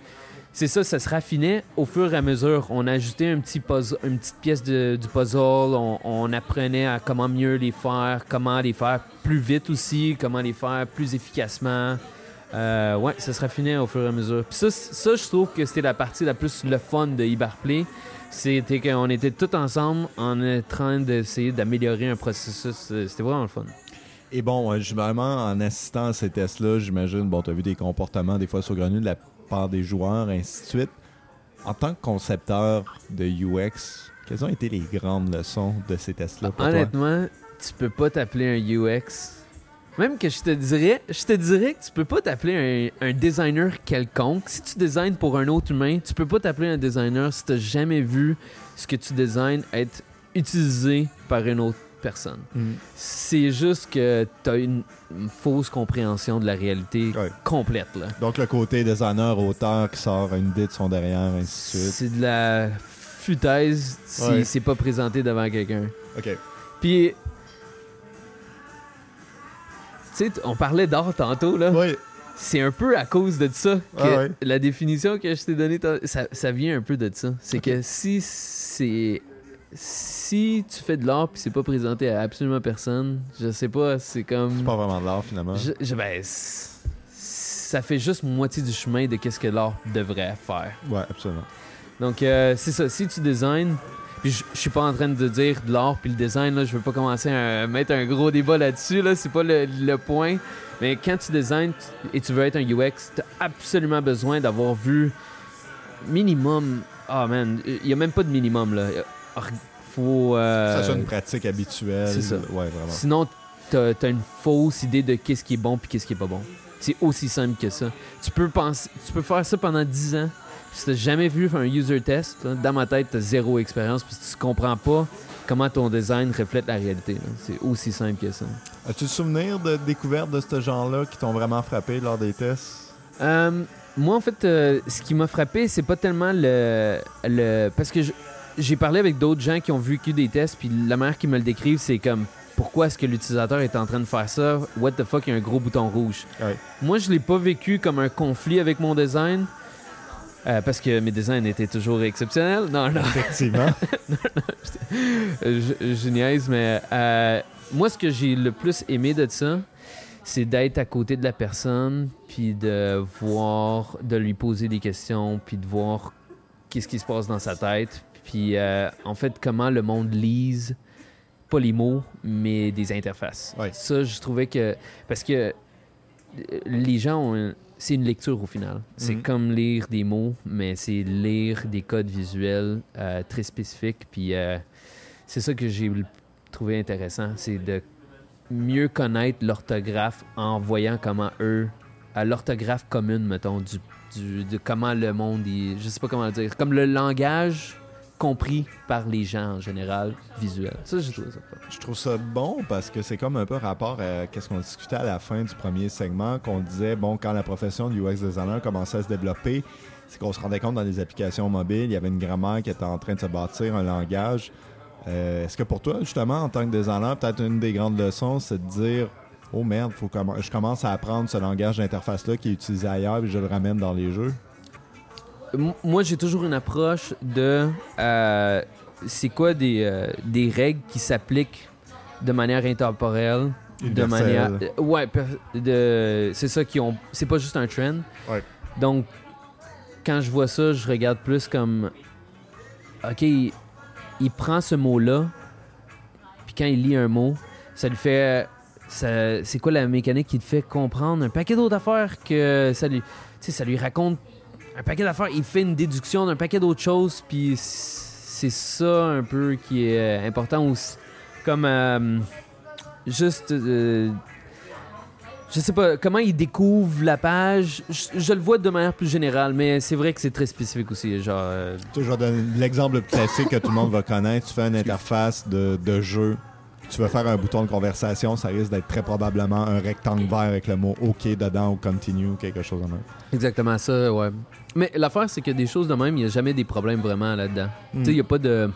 c'est ça, ça se raffinait au fur et à mesure. On ajoutait une petite pièce de- du puzzle, on, apprenait à comment mieux les faire, comment les faire plus vite aussi, comment les faire plus efficacement. Euh, ouais, ça se raffinait au fur et à mesure. Puis ça, je trouve que c'était la partie la plus le fun de Iberplay. C'était qu'on était tous ensemble en train d'essayer d'améliorer un processus. Euh, C'était vraiment le fun. Et bon, euh, généralement, en assistant à ces tests-là, j'imagine, bon, tu as vu des comportements des fois saugrenus de la part des joueurs, ainsi de suite. En tant que concepteur de UX, quelles ont été les grandes leçons de ces tests-là pour toi? Honnêtement, tu peux pas t'appeler un UX. Même que je te dirais, je te dirais que tu peux pas t'appeler un, un designer quelconque. Si tu designes pour un autre humain, tu peux pas t'appeler un designer si t'as jamais vu ce que tu designes être utilisé par une autre personne. Mm. C'est juste que t'as une, une fausse compréhension de la réalité Ouais. complète là. Donc, le côté designer, auteur qui sort une idée de son derrière, ainsi de suite. C'est de la futaise si Ouais. c'est pas présenté devant quelqu'un. OK. Puis, sais, on parlait d'art tantôt, là. Oui, C'est un peu à cause de ça que Ah ouais. la définition que je t'ai donnée, ça, ça vient un peu de ça. C'est que si c'est. Si tu fais de l'art puis c'est pas présenté à absolument personne, je sais pas, c'est comme. c'est pas vraiment de l'art, finalement. Je, je- ben, ça fait juste moitié du chemin de qu'est-ce que l'art devrait faire. Ouais, absolument. Donc, euh, c'est ça. Si tu designs, puis je je suis pas en train de dire de l'art puis le design, là, je veux pas commencer à mettre un gros débat là-dessus, là, c'est pas le, le point. Mais quand tu designs tu- et tu veux être un UX, tu as absolument besoin d'avoir vu minimum. Ah man, il y a même pas de minimum là. Faut. euh, ça soit une pratique habituelle. c'est ça. Ouais, vraiment. Sinon, t'as as une fausse idée de qu'est-ce qui est bon puis qu'est-ce qui est pas bon. C'est aussi simple que ça. Tu peux penser, tu peux faire ça pendant 10 ans. Si t'as jamais vu un user test, là, dans ma tête, t'as zéro expérience puis tu comprends pas comment ton design reflète la réalité. C'est aussi simple que ça. As-tu le souvenir de découvertes de ce genre-là qui t'ont vraiment frappé lors des tests? Euh, moi, en fait, euh, ce qui m'a frappé, c'est pas tellement le. le parce que j'ai parlé avec d'autres gens qui ont vécu des tests, puis la manière qu'ils me le décrivent, c'est comme pourquoi est-ce que l'utilisateur est en train de faire ça? What the fuck, il y a un gros bouton rouge. Ouais. Moi, je l'ai pas vécu comme un conflit avec mon design. Euh, parce que mes designs étaient toujours exceptionnels. Non, non. Effectivement. je, je niaise, mais euh, moi, ce que j'ai le plus aimé de ça, c'est d'être à côté de la personne, puis de voir, de lui poser des questions, puis de voir qu'est-ce qui se passe dans sa tête, puis euh, en fait, comment le monde lise, pas les mots, mais des interfaces. Ouais. Ça, je trouvais que... Parce que les gens ont... C'est une lecture au final. C'est Mhm. comme lire des mots, mais c'est lire des codes visuels euh, très spécifiques. Puis euh, c'est ça que j'ai trouvé intéressant, c'est de mieux connaître l'orthographe en voyant comment eux, à l'orthographe commune, mettons, du, du- de comment le monde, il- je sais pas comment le dire, comme le langage compris par les gens en général, visuel. Ça, j'ai trouvé ça. Je trouve ça bon parce que c'est comme un peu rapport à ce qu'on discutait à la fin du premier segment, qu'on disait, bon, quand la profession de UX designer commençait à se développer, c'est qu'on se rendait compte dans les applications mobiles, il y avait une grammaire qui était en train de se bâtir, un langage. Euh, Est-ce que pour toi, justement, en tant que designer, peut-être une des grandes leçons, c'est de dire, oh merde, faut je commence à apprendre ce langage d'interface-là qui est utilisé ailleurs et je le ramène dans les jeux? Moi, j'ai toujours une approche de euh, c'est quoi des, euh, des règles qui s'appliquent de manière intemporelle, de manière ouais, de c'est ça qui ont c'est pas juste un trend. Ouais. Donc quand je vois ça, je regarde plus comme OK, il, il prend ce mot-là puis quand il lit un mot, ça lui fait ça- c'est quoi la mécanique qui te fait comprendre un paquet d'autres affaires que ça lui tu sais, ça lui raconte un paquet d'affaires, il fait une déduction d'un paquet d'autres choses, puis c'est ça un peu qui est euh, important aussi. Comme euh, juste, euh, je sais pas, comment il découvre la page, je, je le vois de manière plus générale, mais c'est vrai que c'est très spécifique aussi, genre. euh, Tu sais, je vais donner l'exemple classique que tout le monde va connaître. Tu fais une interface de, de jeu. Tu veux faire un bouton de conversation, ça risque d'être très probablement un rectangle vert avec le mot OK dedans ou continue ou quelque chose de même. exactement ça, ouais. Mais l'affaire, c'est que des choses de même, il n'y a jamais des problèmes vraiment là-dedans. Tu sais, il n'y a pas de.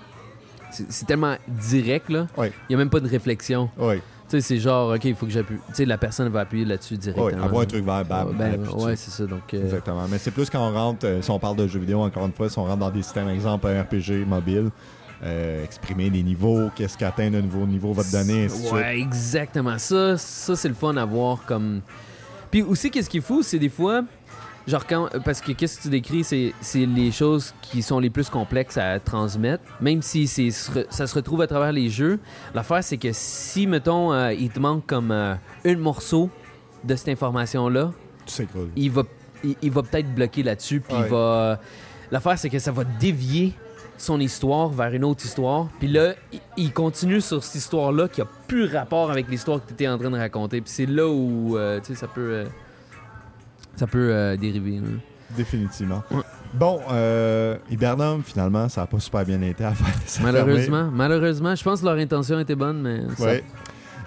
C'est tellement direct, là. Il n'y a même pas de réflexion. Oui. sais, c'est genre, OK, il faut que j'appuie. Tu sais, la personne va appuyer là-dessus directement. avoir un truc vert, bam, Ben, ouais, c'est ça. Donc, euh, Exactement. Mais c'est plus quand on rentre, euh, si on parle de jeux vidéo, encore une fois, si on rentre dans des systèmes, exemple, un RPG mobile, euh, exprimer des niveaux, qu'est-ce qu'atteindre un nouveau niveau va te donner, ainsi suite. Ouais, exactement. Ça, ça c'est le fun à voir comme. Puis aussi, qu'est-ce qui est fou, c'est des fois. Genre, quand. Parce que qu'est-ce que tu décris, c'est, c'est les choses qui sont les plus complexes à transmettre. Même si c'est, ça se retrouve à travers les jeux. L'affaire, c'est que si, mettons, euh, il te manque comme euh, un morceau de cette information-là, Tu sais quoi. il va, il, il va peut-être bloquer là-dessus. Puis Ouais. il va. L'affaire, c'est que ça va dévier son histoire vers une autre histoire. Puis là, il, continue sur cette histoire-là qui a plus rapport avec l'histoire que tu étais en train de raconter. Puis c'est là où, euh, tu sais, ça peut. Ça peut euh, dériver. Définitivement. Ouais. Bon, euh, Hibernum, finalement, ça n'a pas super bien été à faire. Ça Malheureusement, malheureusement, je pense que leur intention était bonne, mais. ça-. Ouais.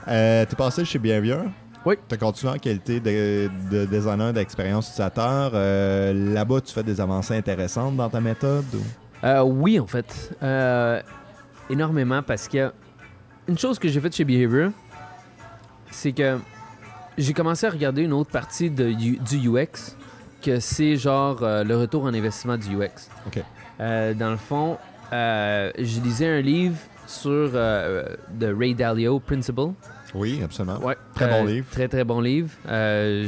Euh, T'es passé chez Behavior? Oui. Tu as continué en qualité de, de designer d'expérience utilisateur. Euh, Là-bas, tu fais des avancées intéressantes dans ta méthode. ou- Euh, oui, en fait. Énormément parce que une chose que j'ai faite chez Behavior, c'est que j'ai commencé à regarder une autre partie de du UX, que c'est genre euh, le retour en investissement du UX. Ok. Euh, dans le fond, euh, je lisais un livre sur de Ray Dalio, Principle. Oui, absolument. Ouais. Très bon livre. Très, très bon livre.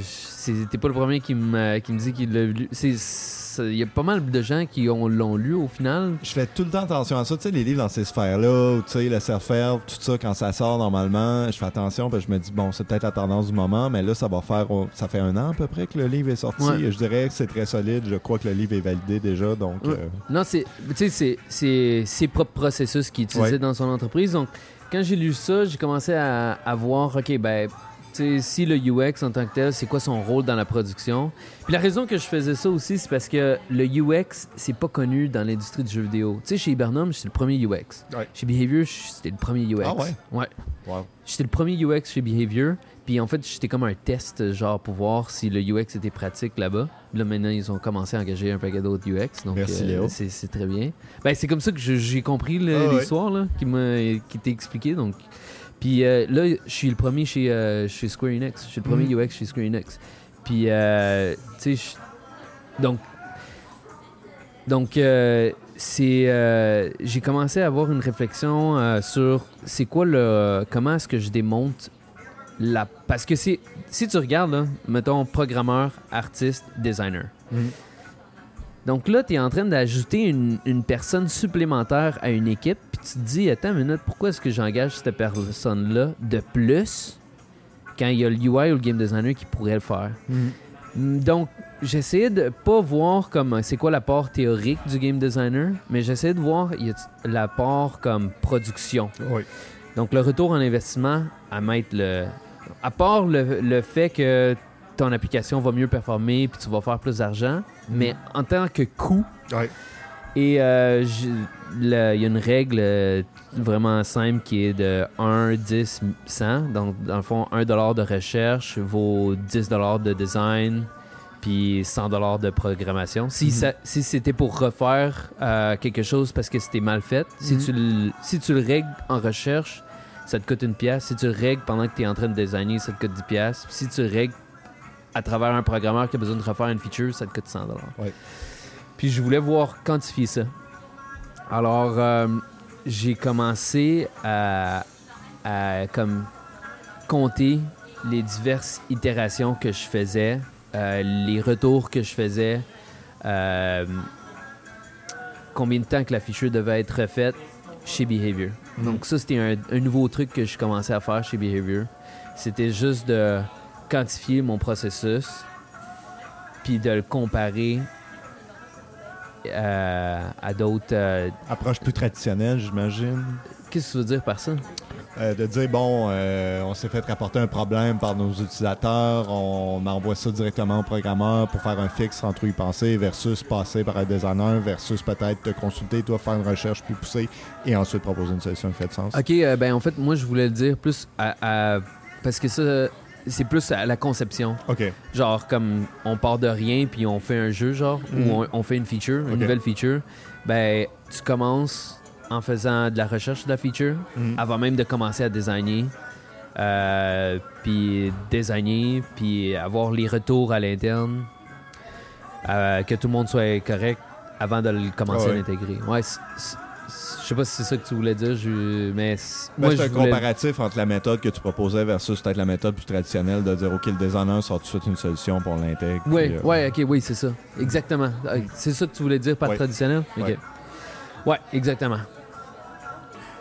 C'était pas le premier qui me, qui me dit qu'il l'a lu. C'est- Il y a pas mal de gens qui ont- l'ont lu au final. Je fais tout le temps attention à ça. Tu sais, les livres dans ces sphères-là, ou tu sais, le self-help, tout ça, quand ça sort normalement, je fais attention parce que je me dis, bon, c'est peut-être la tendance du moment, mais là, ça va faire. Ça fait un an à peu près que le livre est sorti. Ouais. Je dirais que c'est très solide. Je crois que le livre est validé déjà. Donc, Ouais. euh, Non, c'est tu sais, c'est- c'est ses propres processus qu'il utilisait Ouais. dans son entreprise. Donc, quand j'ai lu ça, j'ai commencé à, à voir, OK, ben, si le UX en tant que tel, c'est quoi son rôle dans la production? Puis la raison que je faisais ça aussi, c'est parce que le UX, c'est pas connu dans l'industrie du jeu vidéo. Tu sais, chez Hibernum, j'étais le premier UX. Ouais. Chez Behavior, c'était le premier UX. Ah ouais? Ouais. wow. J'étais le premier UX chez Behavior. Puis en fait, j'étais comme un test, genre, pour voir si le UX était pratique là-bas. Là, maintenant, ils ont commencé à engager un paquet d'autres UX. Donc, Merci, euh, Léo. C'est c'est très bien. Ben, c'est comme ça que j'ai compris Ah ouais. l'histoire, qui m'a qui t'est expliqué. Donc. Puis euh, là, je suis le premier chez, euh, chez Square Enix. Je suis le premier Mhm. UX chez Square Enix. Puis, euh, tu sais, donc, donc, euh, c'est, j'ai commencé à avoir une réflexion sur c'est quoi le, comment est-ce que je démonte la, parce que c'est, si tu regardes là, mettons programmeur, artiste, designer. Mhm. Donc là, tu es en train d'ajouter une, une personne supplémentaire à une équipe, tu te dis, attends une minute, pourquoi est-ce que j'engage cette personne-là de plus quand il y a le UI ou le game designer qui pourrait le faire? Mm, Donc, j'essayais de pas voir comme c'est quoi l'apport théorique du game designer, mais j'essayais de voir y a l'apport comme production? Oui. Donc, le retour en investissement à mettre le. À part le, le fait que ton application va mieux performer puis tu vas faire plus d'argent, mais en tant que coût. Et euh, il y a une règle euh, vraiment simple qui est de 1, 10, 100. Donc, dans le fond, 1 de recherche vaut 10 de design, puis 100 de programmation. Si, Mhm. ça- si c'était pour refaire euh, quelque chose parce que c'était mal fait, si, Mhm. tu le, si tu le règles en recherche, ça te coûte une pièce. Si tu le règles pendant que tu es en train de designer, ça te coûte 10 pièces. Si tu le règles à travers un programmeur qui a besoin de refaire une feature, ça te coûte 100 Ouais. Puis je voulais voir quantifier ça. Alors, euh, j'ai commencé à, à comme compter les diverses itérations que je faisais, euh, les retours que je faisais, euh, combien de temps que la feature devait être refaite chez Behavior. Mhm. Donc ça, c'était un, un nouveau truc que je commençais à faire chez Behavior. C'était juste de quantifier mon processus, puis de le comparer euh, à d'autres... euh, Approche plus traditionnelle, j'imagine. Qu'est-ce que tu veux dire par ça? Euh, de dire, bon, euh, on s'est fait rapporter un problème par nos utilisateurs, on envoie ça directement au programmeur pour faire un fixe trop y penser, versus passer par un designer, versus peut-être te consulter, toi, faire une recherche plus poussée et ensuite proposer une solution qui fait de sens. Ok, ben en fait, moi, je voulais le dire plus à... à- parce que ça, c'est plus à la conception. OK. Genre, comme on part de rien, puis on fait un jeu, genre, Mhm. ou on, on fait une feature, une nouvelle feature. Ben, tu commences en faisant de la recherche de la feature, Mhm. avant même de commencer à designer. euh, puis designer, puis avoir les retours à l'interne, euh, que tout le monde soit correct avant de le commencer Ah ouais. à l'intégrer. Ouais, je sais pas si c'est ça que tu voulais dire, je- mais Ben, moi c'est un voulais- comparatif entre la méthode que tu proposais versus peut-être la méthode plus traditionnelle de dire OK, le designer sort tout de suite une solution pour l'intègre. Oui, puis, euh, ouais, ok, oui, c'est ça. Exactement. Euh, C'est ça que tu voulais dire par Ouais. traditionnel? Ok. Ouais. Ouais, exactement.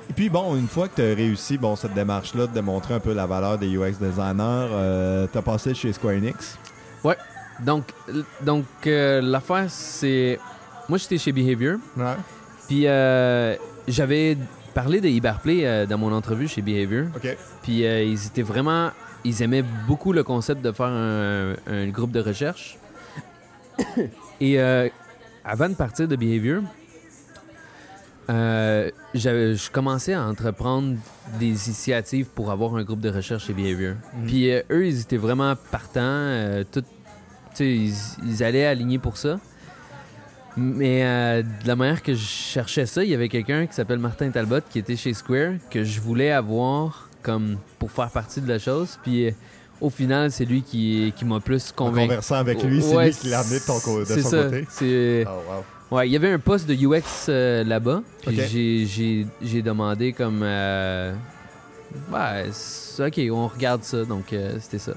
Et puis bon, une fois que tu as réussi bon, cette démarche-là de démontrer un peu la valeur des UX designers, tu as passé chez Square Enix? Donc, l- donc euh, l'affaire, c'est. Moi, j'étais chez Behavior, Ouais. Puis euh, j'avais parlé de Hyperplay euh, dans mon entrevue chez Behavior, OK. puis euh, ils étaient vraiment. Ils aimaient beaucoup le concept de faire un, un groupe de recherche. Et euh, avant de partir de Behavior, euh, je commençais à entreprendre des initiatives pour avoir un groupe de recherche chez Behavior. Mhm. Puis eux, ils étaient vraiment partants. tout, ils allaient aligner pour ça. Mais euh, de la manière que je cherchais ça, il y avait quelqu'un qui s'appelle Martin Talbot qui était chez Square que je voulais avoir comme pour faire partie de la chose. Puis euh, au final, c'est lui qui, qui m'a plus En convaincu. conversant avec lui, c'est Ouais, lui qui l'a amené de, ton co- de c'est son ça. côté. C'est Oh, wow. Ouais, il y avait un poste de UX euh, là-bas. Puis j'ai- j'ai, j'ai demandé comme. euh, ouais, ok, on regarde ça. Donc euh, c'était ça.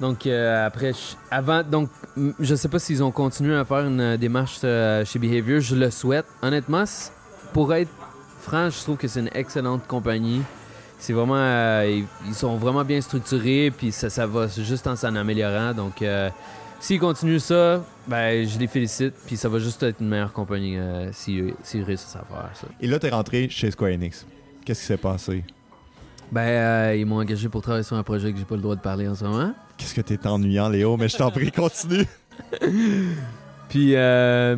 Donc euh, après, avant, donc je sais pas s'ils ont continué à faire une euh, démarche euh, chez Behavior. Je le souhaite. Honnêtement, pour être franc, je trouve que c'est une excellente compagnie. C'est vraiment, euh, ils, sont vraiment bien structurés, puis ça, ça va juste en s'en améliorant. Donc, euh, s'ils continuent ça, ben, je les félicite, puis ça va juste être une meilleure compagnie s'ils s'ils réussissent à faire ça. Et là, tu es rentré chez Square Enix. Qu'est-ce qui s'est passé? Ben, euh, ils m'ont engagé pour travailler sur un projet que j'ai pas le droit de parler en ce moment. Qu'est-ce que t'es ennuyant, Léo? Mais je t'en prie, continue. Puis, euh,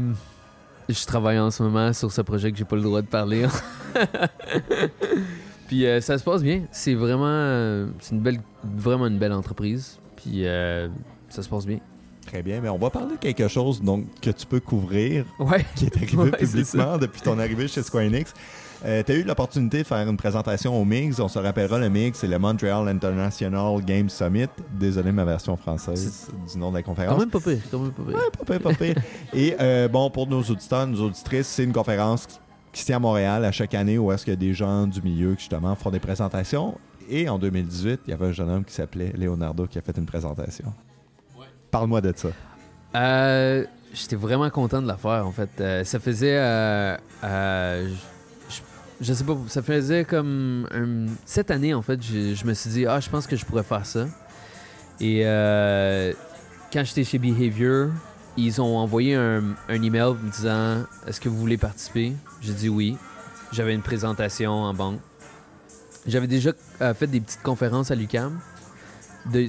je travaille en ce moment sur ce projet que j'ai pas le droit de parler. puis, euh, ça se passe bien. C'est vraiment, euh, c'est une belle, vraiment une belle entreprise. Puis, euh, ça se passe bien. Très bien, mais on va parler de quelque chose donc, que tu peux couvrir, Ouais. qui est arrivé Ouais, publiquement depuis ton arrivée chez Square Enix. Tu as eu l'opportunité de faire une présentation au MIGS. On se rappellera, le MIGS, c'est le Montreal International Game Summit. Désolé, ma version française du nom de la Quand conférence. même pas pire. Quand même pas pire. Ouais, pas pire, pas pire. Et euh, bon, pour nos auditeurs, nos auditrices, c'est une conférence qui se tient à Montréal à chaque année où est-ce que des gens du milieu qui justement font des présentations. Et en 2018, il y avait un jeune homme qui s'appelait Leonardo qui a fait une présentation. Parle-moi de ça. Euh, J'étais vraiment content de la faire, en fait. Euh, ça faisait. euh, euh, je, sais pas, ça faisait comme. un- cette année, en fait, je, me suis dit, ah, je pense que je pourrais faire ça. Et euh, quand j'étais chez Behavior, ils ont envoyé un, email me disant Est-ce que vous voulez participer? J'ai dit oui. J'avais une présentation en banque. J'avais déjà euh, fait des petites conférences à l'UCAM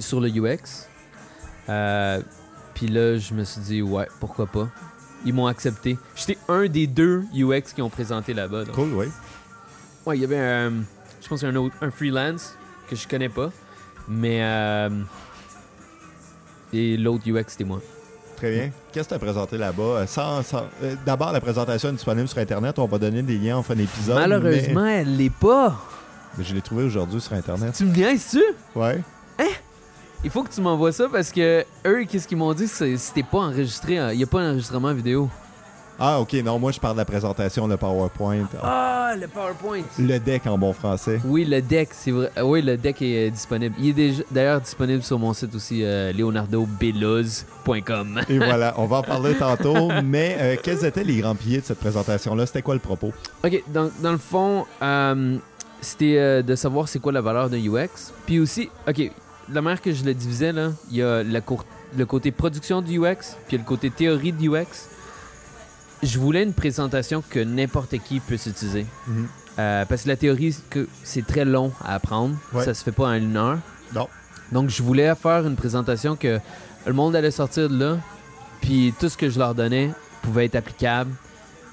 sur le UX. Euh, Puis là, je me suis dit, ouais, pourquoi pas? Ils m'ont accepté. J'étais un des deux UX qui ont présenté là-bas. Cool, oui. Ouais, il y avait un. Je pense un autre, un freelance que je connais pas. Mais. euh, et l'autre UX, c'était moi. Très bien. Qu'est-ce que tu as présenté là-bas? Euh, sans- sans- euh, D'abord, la présentation est disponible sur Internet. On va donner des liens en fin d'épisode. Malheureusement, elle l'est pas. Mais, je l'ai trouvé aujourd'hui sur Internet. Tu me niaises-tu? Ouais. Il faut que tu m'envoies ça parce que eux, qu'est-ce qu'ils m'ont dit? C'était pas enregistré. hein. Il n'y a pas d'enregistrement vidéo. Ah, OK. Non, moi, je parle de la présentation, le PowerPoint. Ah, le PowerPoint! Le deck en bon français. Oui, le deck, c'est vrai. euh, Oui, le deck est euh, disponible. Il est déjà- d'ailleurs disponible sur mon site aussi, euh, leonardobeluz.com. Et voilà, on va en parler tantôt. Mais euh, quels étaient les grands piliers de cette présentation-là? C'était quoi le propos? Ok, donc dans le fond, euh, c'était euh, de savoir c'est quoi la valeur d'un UX. Puis aussi, ok, la manière que je le divisais, là, il y a la cour- le côté production du UX, puis il y a le côté théorie du UX. Je voulais une présentation que n'importe qui puisse utiliser. Mhm. Euh, parce que la théorie, que c'est très long à apprendre. Ouais. Ça se fait pas en une heure. Non. Donc, je voulais faire une présentation que le monde allait sortir de là, puis tout ce que je leur donnais pouvait être applicable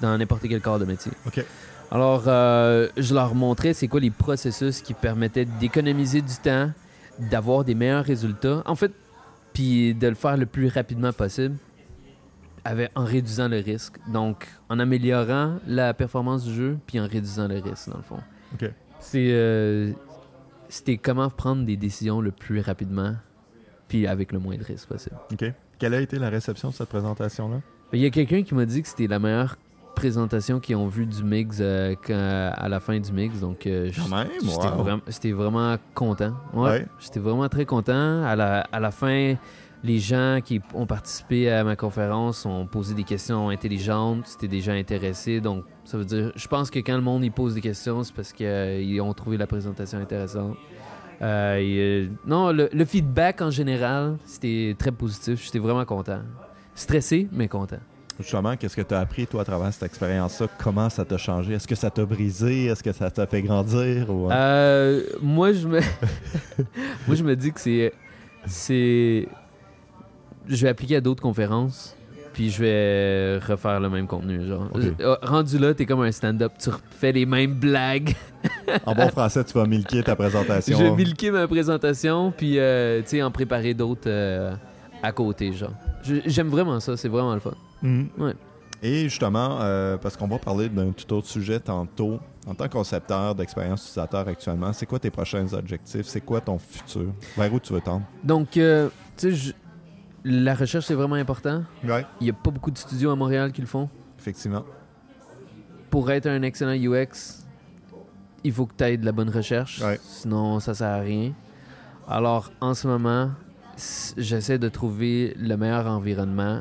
dans n'importe quel corps de métier. OK. Alors, euh, je leur montrais c'est quoi les processus qui permettaient d'économiser du temps, d'avoir des meilleurs résultats. En fait, puis de le faire le plus rapidement possible en réduisant le risque. Donc, en améliorant la performance du jeu, puis en réduisant le risque, dans le fond. OK. C'est euh, c'était comment prendre des décisions le plus rapidement, puis avec le moins de risque possible. OK. Quelle a été la réception de cette présentation-là? Il y a quelqu'un qui m'a dit que c'était la meilleure présentation qu'ils ont vue du mix euh, quand- à la fin du mix. Donc, euh, Quand même, j'étais wow. vraiment, j'étais vraiment content. Ouais, Ouais. J'étais vraiment très content. À la, à la fin, les gens qui ont participé à ma conférence ont posé des questions intelligentes. C'était des gens intéressés. Donc, ça veut dire, je pense que quand le monde y pose des questions, c'est parce qu'ils ont trouvé la présentation intéressante. Euh, et, euh, non, le, le feedback en général, c'était très positif. J'étais vraiment content. Stressé, mais content. Justement, qu'est-ce que tu as appris, toi, à travers cette expérience-là? Comment ça t'a changé? Est-ce que ça t'a brisé? Est-ce que ça t'a fait grandir? Ou... Euh, moi, je me, moi, je me dis que c'est, c'est, je vais appliquer à d'autres conférences, puis je vais refaire le même contenu, genre. Euh, Rendu là, t'es comme un stand-up, tu refais les mêmes blagues. En bon français, tu vas milquer ta présentation. Je vais milquer ma présentation, puis euh, tu sais, en préparer d'autres euh, à côté, genre. J'aime vraiment ça, c'est vraiment le fun. Mhm. Ouais. Et justement, euh, parce qu'on va parler d'un tout autre sujet tantôt, en tant que concepteur d'expérience utilisateur actuellement, c'est quoi tes prochains objectifs? C'est quoi ton futur? Vers où tu veux tendre? Donc, euh, tu sais, je- la recherche, c'est vraiment important. Ouais. Il y a pas beaucoup de studios à Montréal qui le font. Effectivement. pour être un excellent UX, il faut que tu aies de la bonne recherche. Ouais. Sinon, ça sert à rien. Alors, en ce moment, j'essaie de trouver le meilleur environnement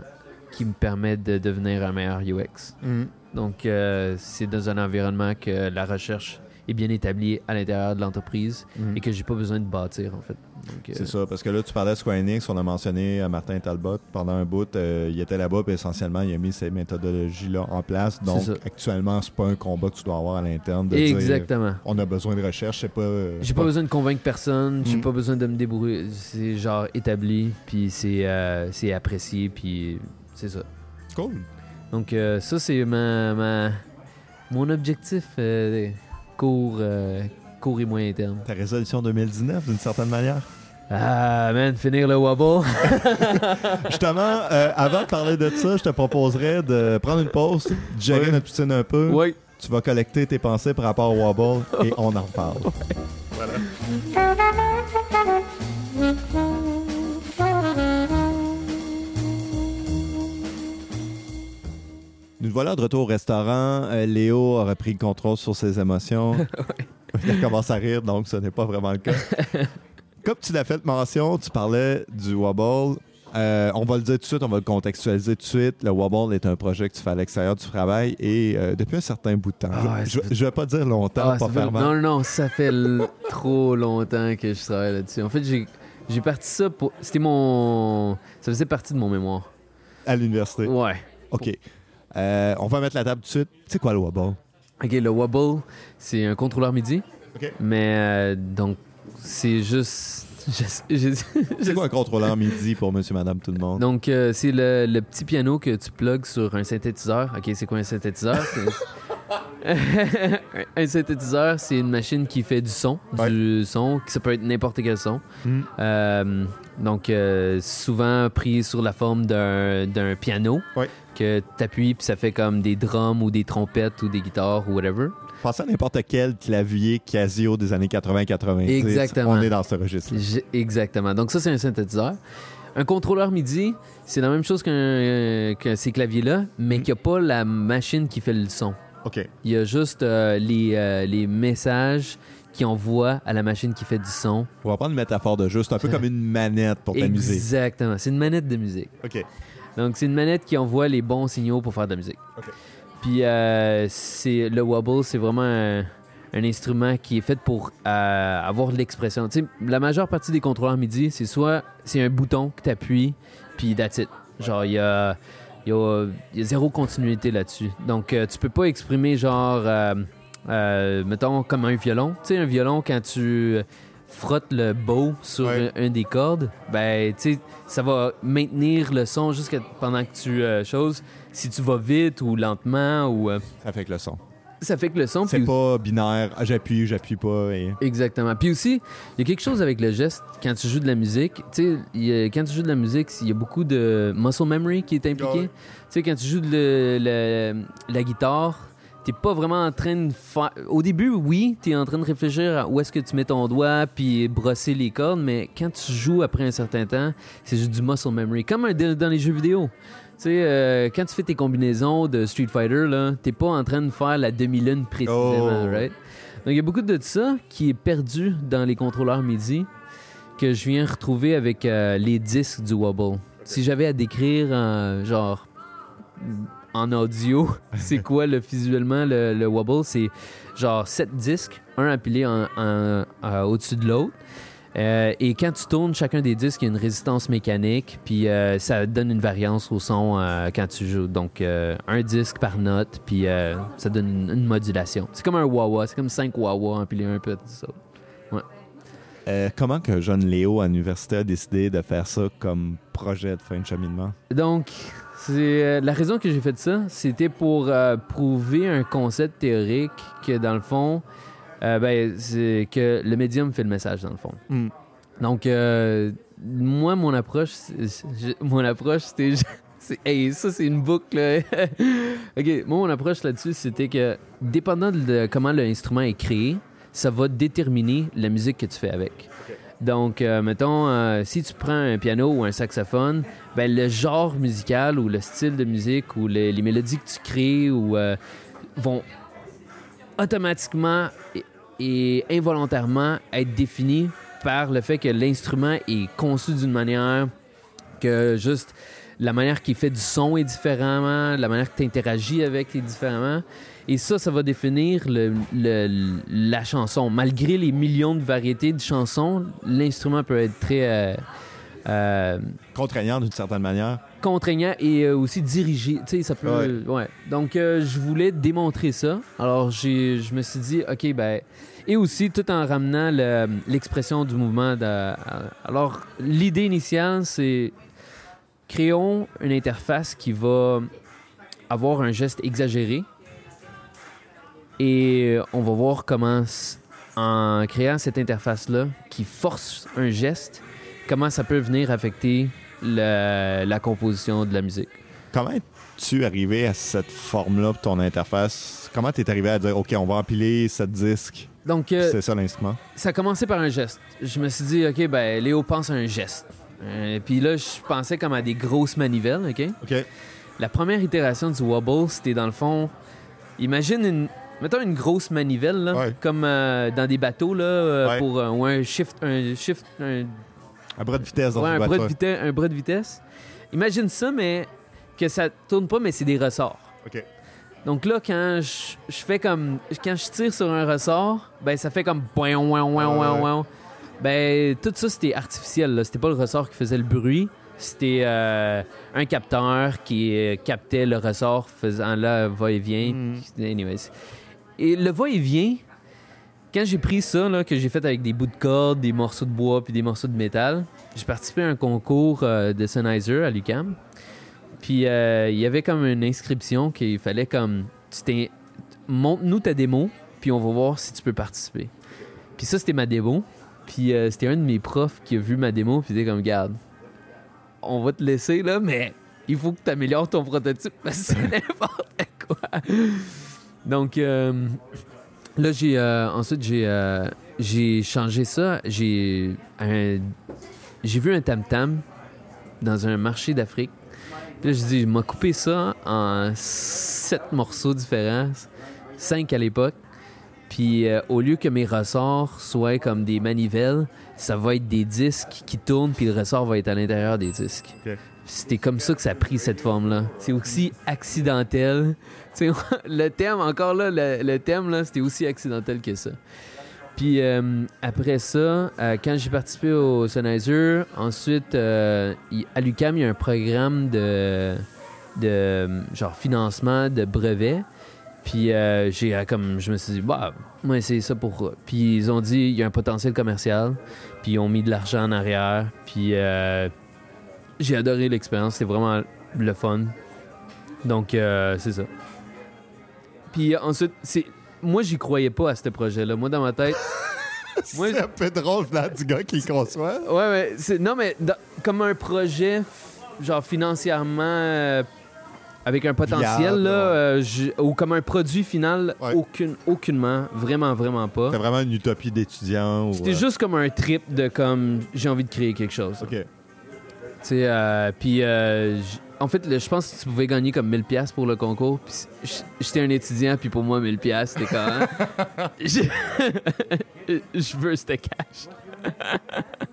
qui me permet de devenir un meilleur UX. Mhm. Donc, euh, c'est dans un environnement que la recherche est bien établie à l'intérieur de l'entreprise Mhm. et que j'ai pas besoin de bâtir, en fait. Donc, euh, C'est ça, parce que là, tu parlais de Square Enix, on a mentionné euh, Martin Talbot pendant un bout. euh, il était là-bas, puis essentiellement, il a mis ces méthodologies-là en place. Donc, actuellement, c'est pas un combat que tu dois avoir à l'interne de dire Exactement. on a besoin de recherche, c'est pas. euh, J'ai pas besoin de convaincre personne, j'ai Mm. pas besoin de me débrouiller. C'est genre établi, puis c'est c'est apprécié, puis c'est ça. Cool. Donc ça, c'est ma, ma- mon objectif court, euh, court et moyen terme. Ta résolution 2019, d'une certaine manière? Ah, man, finir le wobble. Justement, euh, avant de parler de ça, je te proposerais de prendre une pause, gérer Ouais. notre piscine un peu. oui. Tu vas collecter tes pensées par rapport au Wobble et on en reparle. Nous voilà de retour au restaurant. Euh, Léo a repris le contrôle sur ses émotions. Il commence à rire, donc ce n'est pas vraiment le cas. Comme tu l'as fait mention, tu parlais du Wobble. Euh, on va le dire tout de suite, on va le contextualiser tout de suite. Le Wobble est un projet que tu fais à l'extérieur du travail et euh, depuis un certain bout de temps. Ah je, je vais pas dire longtemps, Ah, pas faire mal. non, non, ça fait trop longtemps que je travaille là-dessus. En fait, j'ai j'ai parti ça pour. C'était mon. Ça faisait partie de mon mémoire. À l'université. Ouais. OK. Euh, on va mettre la table tout de suite. C'est quoi le Wobble? Ok, le Wobble, c'est un contrôleur MIDI. OK. Mais euh, donc, c'est juste. C'est quoi un contrôleur MIDI pour monsieur, madame, tout le monde? Donc, euh, c'est le, le petit piano que tu plugues sur un synthétiseur. Ok, c'est quoi un synthétiseur? Un synthétiseur, c'est une machine qui fait du son. Du son, ça peut être n'importe quel son. Hmm. Euh, donc, euh, souvent pris sur la forme d'un d'un piano Ouais. Que tu appuies, puis ça fait comme des drums ou des trompettes ou des guitares ou whatever. Pensez à n'importe quel clavier Casio des années 80-90. Exactement. On est dans ce registre J'ai- Exactement. Donc ça, c'est un synthétiseur. Un contrôleur MIDI, c'est la même chose qu'un euh, que ces claviers-là, mais Mm. qui n'a pas la machine qui fait le son. OK. Il y a juste euh, les, euh, les messages qui envoient à la machine qui fait du son. On va prendre une métaphore de jeu. C'est un peu comme une manette pour t'amuser. Exactement. C'est une manette de musique. OK. Donc c'est une manette qui envoie les bons signaux pour faire de la musique. Puis euh, c'est le wobble, c'est vraiment un, un instrument qui est fait pour euh, avoir de l'expression. Tu sais, la majeure partie des contrôleurs MIDI, c'est soit c'est un bouton que tu appuies, puis that's it. Genre il y a, y, a, il y a zéro continuité là-dessus. Donc euh, tu peux pas exprimer genre mettons comme un violon. Tu sais un violon quand tu frottes le bow sur Ouais. un, un des cordes, ben tu sais ça va maintenir le son jusqu'à pendant que tu euh, choses. Si tu vas vite ou lentement ou euh, Ça fait que le son. ça fait que le son. C'est pas binaire. Ah, j'appuie, j'appuie pas. Et... Exactement. Puis aussi, il y a quelque chose avec le geste quand tu joues de la musique. Tu sais, il y a- quand tu joues de la musique, il y a beaucoup de muscle memory qui est impliqué. Tu sais, quand tu joues de le- le- la guitare, t'es pas vraiment en train de faire. Au début, oui, t'es en train de réfléchir à où est-ce que tu mets ton doigt puis brosser les cordes, mais quand tu joues après un certain temps, c'est juste du muscle memory, comme dans les jeux vidéo. Tu sais, euh, quand tu fais tes combinaisons de Street Fighter, là, t'es pas en train de faire la demi-lune précisément, Oh. right? Donc, il y a beaucoup de ça qui est perdu dans les contrôleurs MIDI que je viens retrouver avec euh, les disques du Wobble. Si j'avais à décrire, euh, genre, en audio, c'est quoi le, visuellement le, le Wobble? C'est genre sept disques, un appelé en, en- euh, au-dessus de l'autre. Euh, et quand tu tournes chacun des disques, il y a une résistance mécanique, puis euh, ça donne une variance au son euh, quand tu joues. Donc, un disque par note, puis ça donne une, une modulation. C'est comme un wah-wah, c'est comme cinq wah-wah empilés un peu. Ça. Euh, comment que jeune Léo à l'université a décidé de faire ça comme projet de fin de cheminement? Donc, c'est euh, la raison que j'ai fait ça, c'était pour euh, prouver un concept théorique que dans le fond, euh, ben, c'est que le médium fait le message dans le fond. Hmm. Donc, euh, moi, mon approche, mon approche, c'était. Hey, ça, c'est une boucle. OK, moi, mon approche là-dessus, c'était que, dépendant de comment l'instrument est créé, ça va déterminer la musique que tu fais avec. Donc, euh, mettons, euh, si tu prends un piano ou un saxophone, ben, le genre musical ou le style de musique ou les, les mélodies que tu crées euh, vont automatiquement et, involontairement être définis par le fait que l'instrument est conçu d'une manière que juste la manière qu'il fait du son est différemment, la manière que tu interagis avec est différemment. Et ça, ça va définir le- le- la chanson. Malgré les millions de variétés de chansons, l'instrument peut être très euh, euh, Contraignant d'une certaine manière. contraignant et euh, aussi dirigé. Tu sais, ça peut. Ouais. Ouais. Donc, je voulais démontrer ça. Alors, je me suis dit, OK, ben. Et aussi, tout en ramenant le- l'expression du mouvement. de- alors, l'idée initiale, c'est créons une interface qui va avoir un geste exagéré. Et on va voir comment, en créant cette interface-là, qui force un geste, comment ça peut venir affecter la composition de la musique. Comment es-tu arrivé à cette forme-là pour ton interface? Comment t'es arrivé à dire, OK, on va empiler ce disque, Donc, euh, c'est ça l'instrument? ça a commencé par un geste. Je me suis dit, OK, ben, Léo pense à un geste. Euh, Puis là, je pensais comme à des grosses manivelles, OK? OK. La première itération du wobble, c'était dans le fond, imagine une, mettons une grosse manivelle, là, Ouais. comme euh, dans des bateaux, là, euh, Ouais. pour, euh, ou un shift, un shift, un, Un bras de vitesse dans ouais, un, bras de vitesse, un bras de vitesse. Imagine ça, mais que ça tourne pas, mais c'est des ressorts. OK. Donc là, quand je, je fais comme. Quand je tire sur un ressort, ben ça fait comme. Ouin, ouin, ouin, ouin, ouais. ouin. Ben tout ça, c'était artificiel. là. C'était pas le ressort qui faisait le bruit. C'était euh, un capteur qui euh, captait le ressort faisant là va-et-vient. Mm. Anyways. Et le va-et-vient, quand j'ai pris ça, que j'ai fait avec des bouts de corde, des morceaux de bois puis des morceaux de métal, j'ai participé à un concours euh, de Sennheiser à l'UQAM. Puis euh, il y avait comme une inscription qu'il fallait comme montre-nous ta démo puis on va voir si tu peux participer. Puis ça c'était ma démo. Puis euh, c'était un de mes profs qui a vu ma démo puis il était comme garde. On va te laisser là mais il faut que tu améliores ton prototype parce que c'est n'importe quoi. Donc euh, là j'ai euh, ensuite j'ai euh, j'ai changé ça, j'ai j'ai vu un tam tam dans un marché d'Afrique. Là, je dis, je m'ai coupé ça en sept morceaux différents, cinq à l'époque. Puis au lieu que mes ressorts soient comme des manivelles, ça va être des disques qui tournent, puis le ressort va être à l'intérieur des disques. C'était comme ça que ça a pris cette forme-là. C'est aussi accidentel. Le thème, encore là, le, thème, là, c'était aussi accidentel que ça. Puis euh, après ça, euh, quand j'ai participé au Sennheiser, ensuite, euh, à l'UQAM, il y a un programme de, de genre financement de brevets. Puis j'ai comme je me suis dit bah moi c'est ça pour puis ils ont dit il y a un potentiel commercial puis ils ont mis de l'argent en arrière puis j'ai adoré l'expérience c'était vraiment le fun donc euh, c'est ça puis euh, ensuite c'est moi j'y croyais pas à ce projet là moi dans ma tête Moi, c'est un peu drôle là, du gars qui le conçoit. Ouais, ouais. c'est- Non, mais dans- comme un projet, genre financièrement euh, avec un potentiel, Viable, là, ouais. euh, je- ou comme un produit final, Ouais. aucune, aucunement, vraiment, vraiment pas. C'était vraiment une utopie d'étudiant. ou, C'était juste comme un trip de comme j'ai envie de créer quelque chose. Ok. Tu sais, euh, puis euh, en fait, le- je pense que tu pouvais gagner comme 1000 pièces pour le concours. Puis j'étais un étudiant, puis pour moi 1000 pièces, c'était quand même. je je veux ce cash.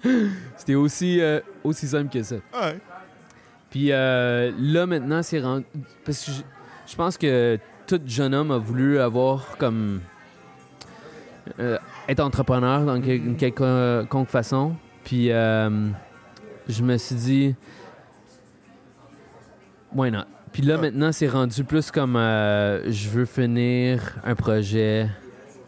c'était aussi euh, aussi simple que ça. Ouais. Puis euh, là maintenant, c'est rendu parce que je, pense que tout jeune homme a voulu avoir comme euh, être entrepreneur dans quel- une quelconque façon. Puis euh, je me suis dit, why not? Puis là, maintenant, c'est rendu plus comme euh, je veux finir un projet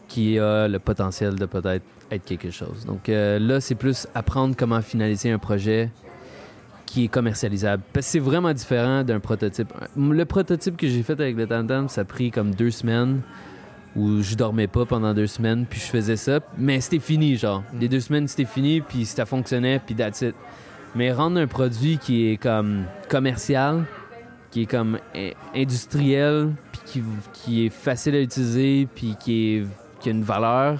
qui a le potentiel de peut-être être quelque chose. Donc euh, là, c'est plus apprendre comment finaliser un projet qui est commercialisable. Parce que c'est vraiment différent d'un prototype. Le prototype que j'ai fait avec le Tantam, ça a pris comme deux semaines où je dormais pas pendant deux semaines, puis je faisais ça. Mais c'était fini, genre. Les deux semaines, c'était fini, puis ça fonctionnait, puis that's it. Mais rendre un produit qui est comme commercial, qui est comme in- industriel, puis qui, qui est facile à utiliser, puis qui, est, qui a une valeur,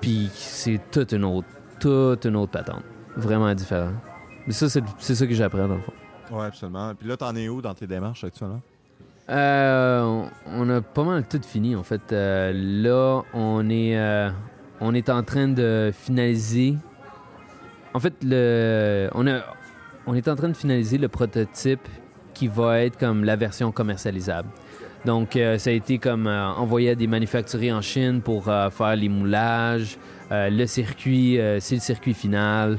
puis c'est toute une autre, toute une autre patente. Vraiment différent. Mais ça, c'est ça que j'apprends, dans le fond. Ouais, absolument. Puis là, t'en es où dans tes démarches actuellement? Euh, on- on a pas mal tout fini, en fait. Euh, là, on est, euh, on est en train de finaliser. En fait, on, est en train de finaliser le prototype qui va être comme la version commercialisable. Donc, euh, ça a été comme euh, envoyé à des manufacturiers en Chine pour euh, faire les moulages. Le circuit, c'est le circuit final.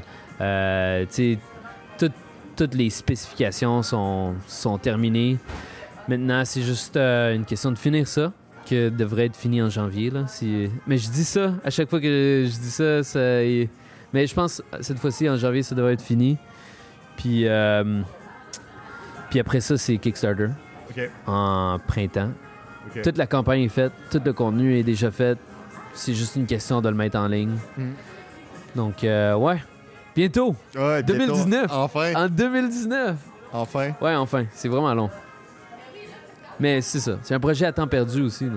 Toutes les spécifications sont, terminées. Maintenant, c'est juste une question de finir ça, que devrait être fini en janvier. Mais je dis ça, à chaque fois que je dis ça, ça... mais je pense cette fois-ci, en janvier, ça devrait être fini. Puis, euh, puis après ça, c'est Kickstarter en printemps. Toute la campagne est faite, tout le contenu est déjà fait. C'est juste une question de le mettre en ligne. Mhm. Donc, euh, ouais, bientôt, Ouais, bientôt. 2019. Enfin. en 2019. Enfin. Ouais, enfin, c'est vraiment long. Mais c'est ça, c'est un projet à temps perdu aussi. là.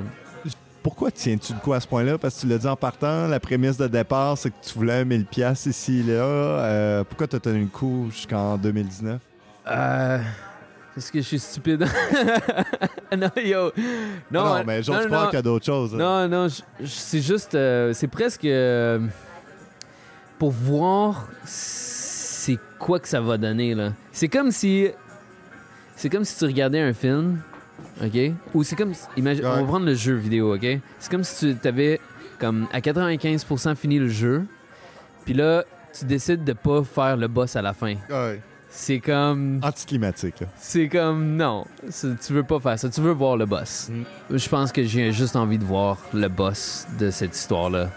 Pourquoi tiens-tu de quoi à ce point-là? Parce que tu l'as dit en partant, la prémisse de départ, c'est que tu voulais 1000 pièces ici et là. Euh, pourquoi t'as tenu le coup jusqu'en 2019? Euh. Parce que je suis stupide. non, yo. Non, non, mais j'ose croire qu'il y a d'autres choses. hein. Non, non, c'est juste. euh, c'est presque. euh, pour voir c'est quoi que ça va donner, là. C'est comme si. C'est comme si tu regardais un film, OK? Ou c'est comme. si- Imagine, On va prendre le jeu vidéo, OK? C'est comme si tu avais, comme, à 95% fini le jeu, puis là, tu décides de pas faire le boss à la fin. Ouais. C'est comme. Anticlimatique. C'est comme non, tu veux pas faire ça, tu veux voir le boss. Je pense que j'ai juste envie de voir le boss de cette histoire-là.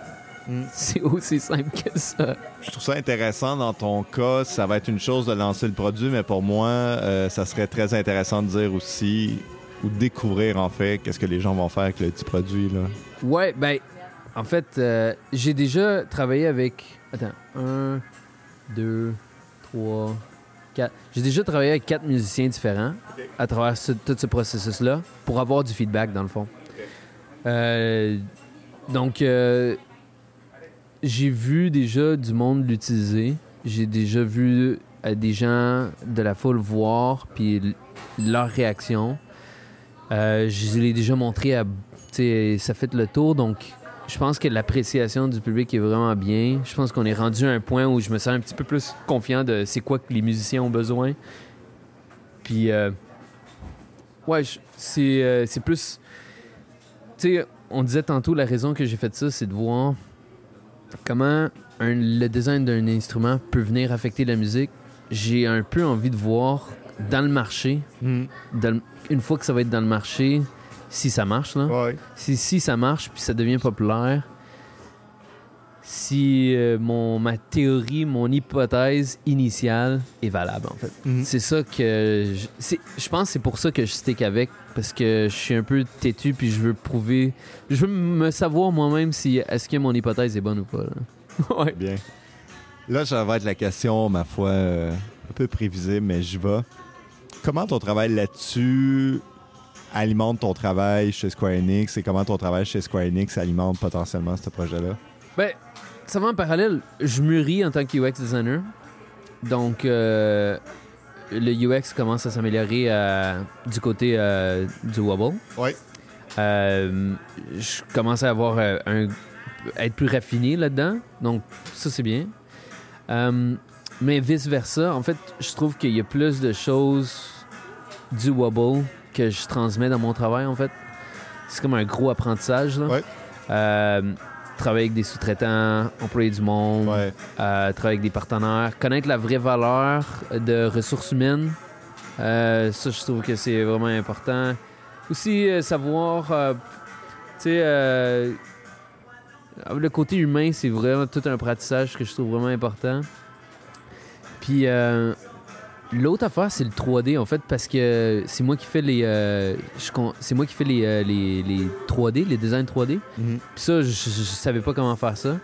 Mm. C'est aussi simple que ça. Je trouve ça intéressant dans ton cas. Ça va être une chose de lancer le produit, mais pour moi, euh, ça serait très intéressant de dire aussi ou découvrir en fait qu'est-ce que les gens vont faire avec le petit produit. Là? Ouais, ben, en fait, euh, j'ai déjà travaillé avec. Attends, un, deux, trois, quatre. J'ai déjà travaillé avec quatre musiciens différents à travers ce- tout ce processus-là pour avoir du feedback, dans le fond. Euh, donc, euh, j'ai vu déjà du monde l'utiliser. J'ai déjà vu des gens de la foule voir, puis leur réaction. Euh, je l'ai déjà montré à. Ça fait le tour, donc je pense que l'appréciation du public est vraiment bien. Je pense qu'on est rendu à un point où je me sens un petit peu plus confiant de c'est quoi que les musiciens ont besoin. Puis, euh, ouais, euh, c'est plus. Tu sais, on disait tantôt, la raison que j'ai fait ça, c'est de voir comment le design d'un instrument peut venir affecter la musique. J'ai un peu envie de voir dans le marché, dans le- une fois que ça va être dans le marché, si ça marche, là. Ouais. Si, si ça marche puis ça devient populaire, si euh, mon, ma théorie, mon hypothèse initiale est valable, en fait. Mhm. C'est ça que. Je, c'est- je pense que c'est pour ça que je stick avec, parce que je suis un peu têtu puis je veux prouver. Je veux me savoir moi-même si est-ce que mon hypothèse est bonne ou pas. là. ouais. Bien. Là, ça va être la question, ma foi, euh, un peu prévisible, mais j'y vais. Comment ton travail là-dessus alimente ton travail chez Square Enix et comment ton travail chez Square Enix alimente potentiellement ce projet-là? Ben, ça va en parallèle. Je mûris en tant que UX designer. Donc, euh, le UX commence à s'améliorer euh, du côté euh, du Wobble. Oui. Euh, je commence à avoir euh, un, être plus raffiné là-dedans. Donc, ça, c'est bien. Euh, mais vice-versa, en fait, je trouve qu'il y a plus de choses du Wobble que je transmets dans mon travail, en fait. C'est comme un gros apprentissage, là. Ouais. Euh, travailler avec des sous-traitants, employer du monde, Ouais. euh, travailler avec des partenaires, connaître la vraie valeur de ressources humaines. Euh, ça, je trouve que c'est vraiment important. Aussi, savoir, tu sais, le côté humain, c'est vraiment tout un apprentissage que je trouve vraiment important. Puis, l'autre affaire, c'est le 3D, en fait, parce que c'est moi qui fais les, euh, c'est moi qui fais les, euh, les, les 3D, les designs 3D. Mhm. Puis ça, je, je- je savais pas comment faire ça.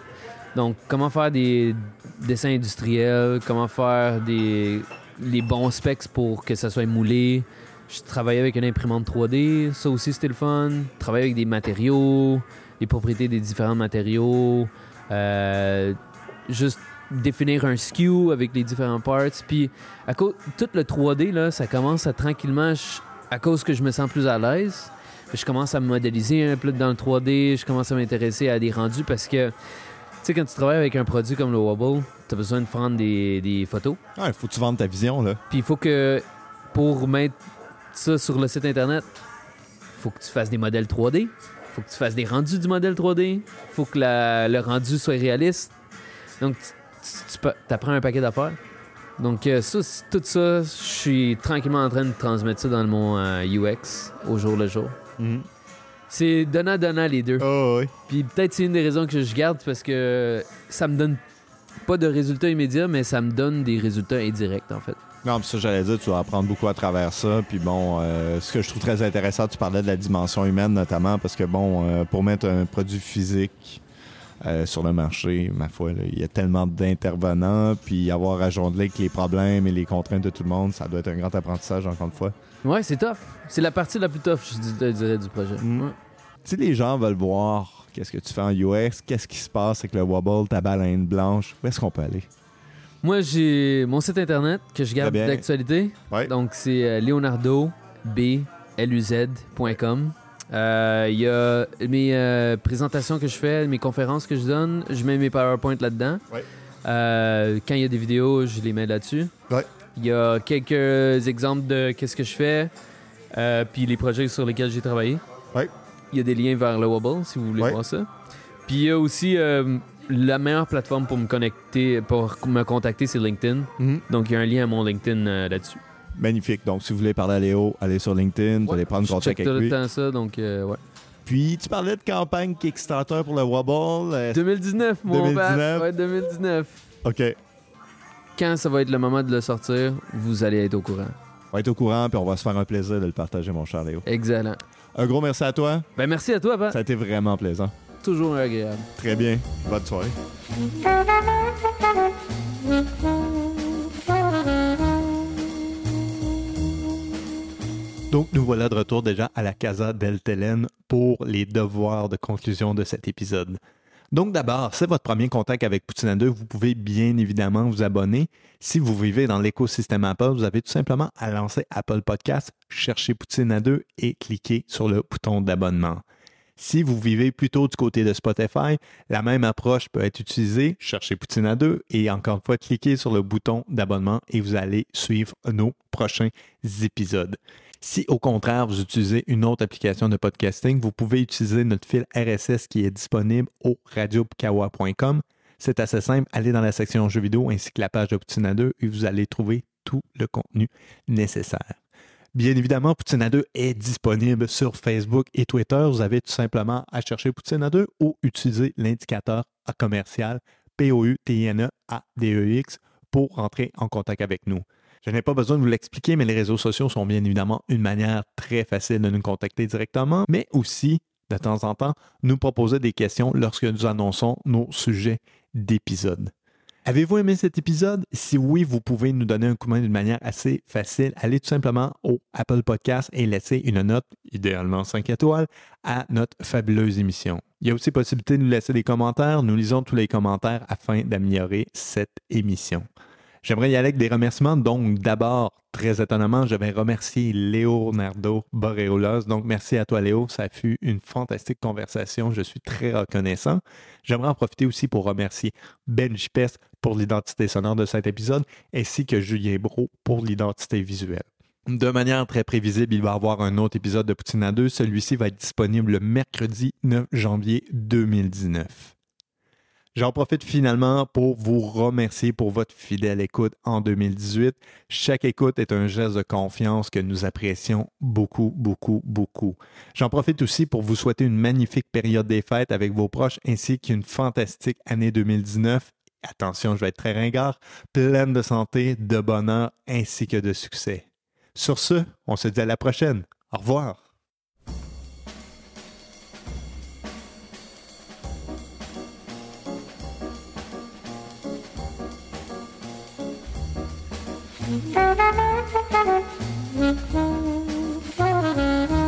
Donc, comment faire des dessins industriels, comment faire des les bons specs pour que ça soit moulé. Je travaillais avec une imprimante 3D, ça aussi c'était le fun. Travailler avec des matériaux, les propriétés des différents matériaux, euh, juste définir un SKU avec les différents parts. Puis, à cause tout le 3D là, ça commence à tranquillement, je- à cause que je me sens plus à l'aise, je commence à me modéliser un peu dans le 3D, je commence à m'intéresser à des rendus parce que, tu sais, quand tu travailles avec un produit comme le Wobble, tu as besoin de prendre des, des photos. Il Ah, faut que tu vendes ta vision, là. Puis il faut que, pour mettre ça sur le site internet, faut que tu fasses des modèles 3D, faut que tu fasses des rendus du modèle 3D, faut que la- le rendu soit réaliste. Donc, tu, tu apprends un paquet d'affaires. Donc, euh, ça, tout ça, je suis tranquillement en train de transmettre ça dans mon euh, UX au jour le jour. Mhm. C'est donnant-donnant les deux. Oh, oui. Puis peut-être c'est une des raisons que je garde parce que ça me donne pas de résultats immédiats, mais ça me donne des résultats indirects en fait. Non, mais ça, j'allais dire, tu vas apprendre beaucoup à travers ça. Puis bon, euh, ce que je trouve très intéressant, tu parlais de la dimension humaine notamment, parce que bon, euh, pour mettre un produit physique euh, sur le marché, ma foi, là, il y a tellement d'intervenants, puis avoir à jongler avec les problèmes et les contraintes de tout le monde, ça doit être un grand apprentissage, encore une fois. Ouais, c'est tough. C'est la partie la plus tough, je dirais, du projet. Mm. Ouais. Si les gens veulent voir qu'est-ce que tu fais en UX, qu'est-ce qui se passe avec le Wobble, ta baleine blanche, où est-ce qu'on peut aller? Moi, j'ai mon site internet que je garde d'actualité. Ouais. Donc, c'est euh, leonardo.bluz.com. Euh, Il y a mes euh, présentations que je fais, mes conférences que je donne. Je mets mes PowerPoint là-dedans. Ouais. Euh, quand il y a des vidéos, je les mets là-dessus. Ouais. Il y a quelques exemples de qu'est-ce que je fais, euh, puis les projets sur lesquels j'ai travaillé. Ouais. Il y a des liens vers le Wobble si vous voulez Ouais. voir ça. Puis il y a aussi euh, la meilleure plateforme pour me connecter, pour me contacter, c'est LinkedIn. Donc il y a un lien à mon LinkedIn euh, là-dessus. Magnifique. Donc, si vous voulez parler à Léo, allez sur LinkedIn, vous allez prendre Je contact check tout avec le lui. temps ça, donc euh, ouais. Puis, tu parlais de campagne Kickstarter pour le Wobble. Euh, 2019, mon 2019. père. Ouais, 2019. OK. Quand ça va être le moment de le sortir, vous allez être au courant. On va être au courant, puis on va se faire un plaisir de le partager, mon cher Léo. Excellent. Un gros merci à toi. Ben merci à toi, Pat. Ça a été vraiment plaisant. Toujours agréable. Très bien. Bonne soirée. Donc, nous voilà de retour déjà à la Casa del Telen pour les devoirs de conclusion de cet épisode. Donc, d'abord, c'est votre premier contact avec Poutine 2. Vous pouvez bien évidemment vous abonner. Si vous vivez dans l'écosystème Apple, vous avez tout simplement à lancer Apple Podcast, chercher Poutine 2 et cliquer sur le bouton d'abonnement. Si vous vivez plutôt du côté de Spotify, la même approche peut être utilisée. Cherchez Poutine à 2 et encore une fois, cliquez sur le bouton d'abonnement et vous allez suivre nos prochains épisodes. Si au contraire vous utilisez une autre application de podcasting, vous pouvez utiliser notre fil RSS qui est disponible au radiokawa.com. C'est assez simple, allez dans la section jeux vidéo ainsi que la page de Poutine à 2 et vous allez trouver tout le contenu nécessaire. Bien évidemment, Poutine à 2 est disponible sur Facebook et Twitter. Vous avez tout simplement à chercher Poutine à 2 ou utiliser l'indicateur commercial P-O-U-T-I-N-E-A-D-E-X pour entrer en contact avec nous. Je n'ai pas besoin de vous l'expliquer, mais les réseaux sociaux sont bien évidemment une manière très facile de nous contacter directement, mais aussi, de temps en temps, nous proposer des questions lorsque nous annonçons nos sujets d'épisode. Avez-vous aimé cet épisode? Si oui, vous pouvez nous donner un coup de main d'une manière assez facile. Allez tout simplement au Apple Podcast et laissez une note, idéalement 5 étoiles, à notre fabuleuse émission. Il y a aussi possibilité de nous laisser des commentaires. Nous lisons tous les commentaires afin d'améliorer cette émission. J'aimerais y aller avec des remerciements. Donc, d'abord, très étonnamment, je vais remercier Leonardo Boreolos. Donc, merci à toi, Léo. Ça fut une fantastique conversation. Je suis très reconnaissant. J'aimerais en profiter aussi pour remercier Ben Pest pour l'identité sonore de cet épisode, ainsi que Julien Bro pour l'identité visuelle. De manière très prévisible, il va y avoir un autre épisode de Poutine à 2. Celui-ci va être disponible le mercredi 9 janvier 2019. J'en profite finalement pour vous remercier pour votre fidèle écoute en 2018. Chaque écoute est un geste de confiance que nous apprécions beaucoup, beaucoup, beaucoup. J'en profite aussi pour vous souhaiter une magnifique période des fêtes avec vos proches ainsi qu'une fantastique année 2019. Attention, je vais être très ringard, pleine de santé, de bonheur ainsi que de succès. Sur ce, on se dit à la prochaine. Au revoir. Thank you.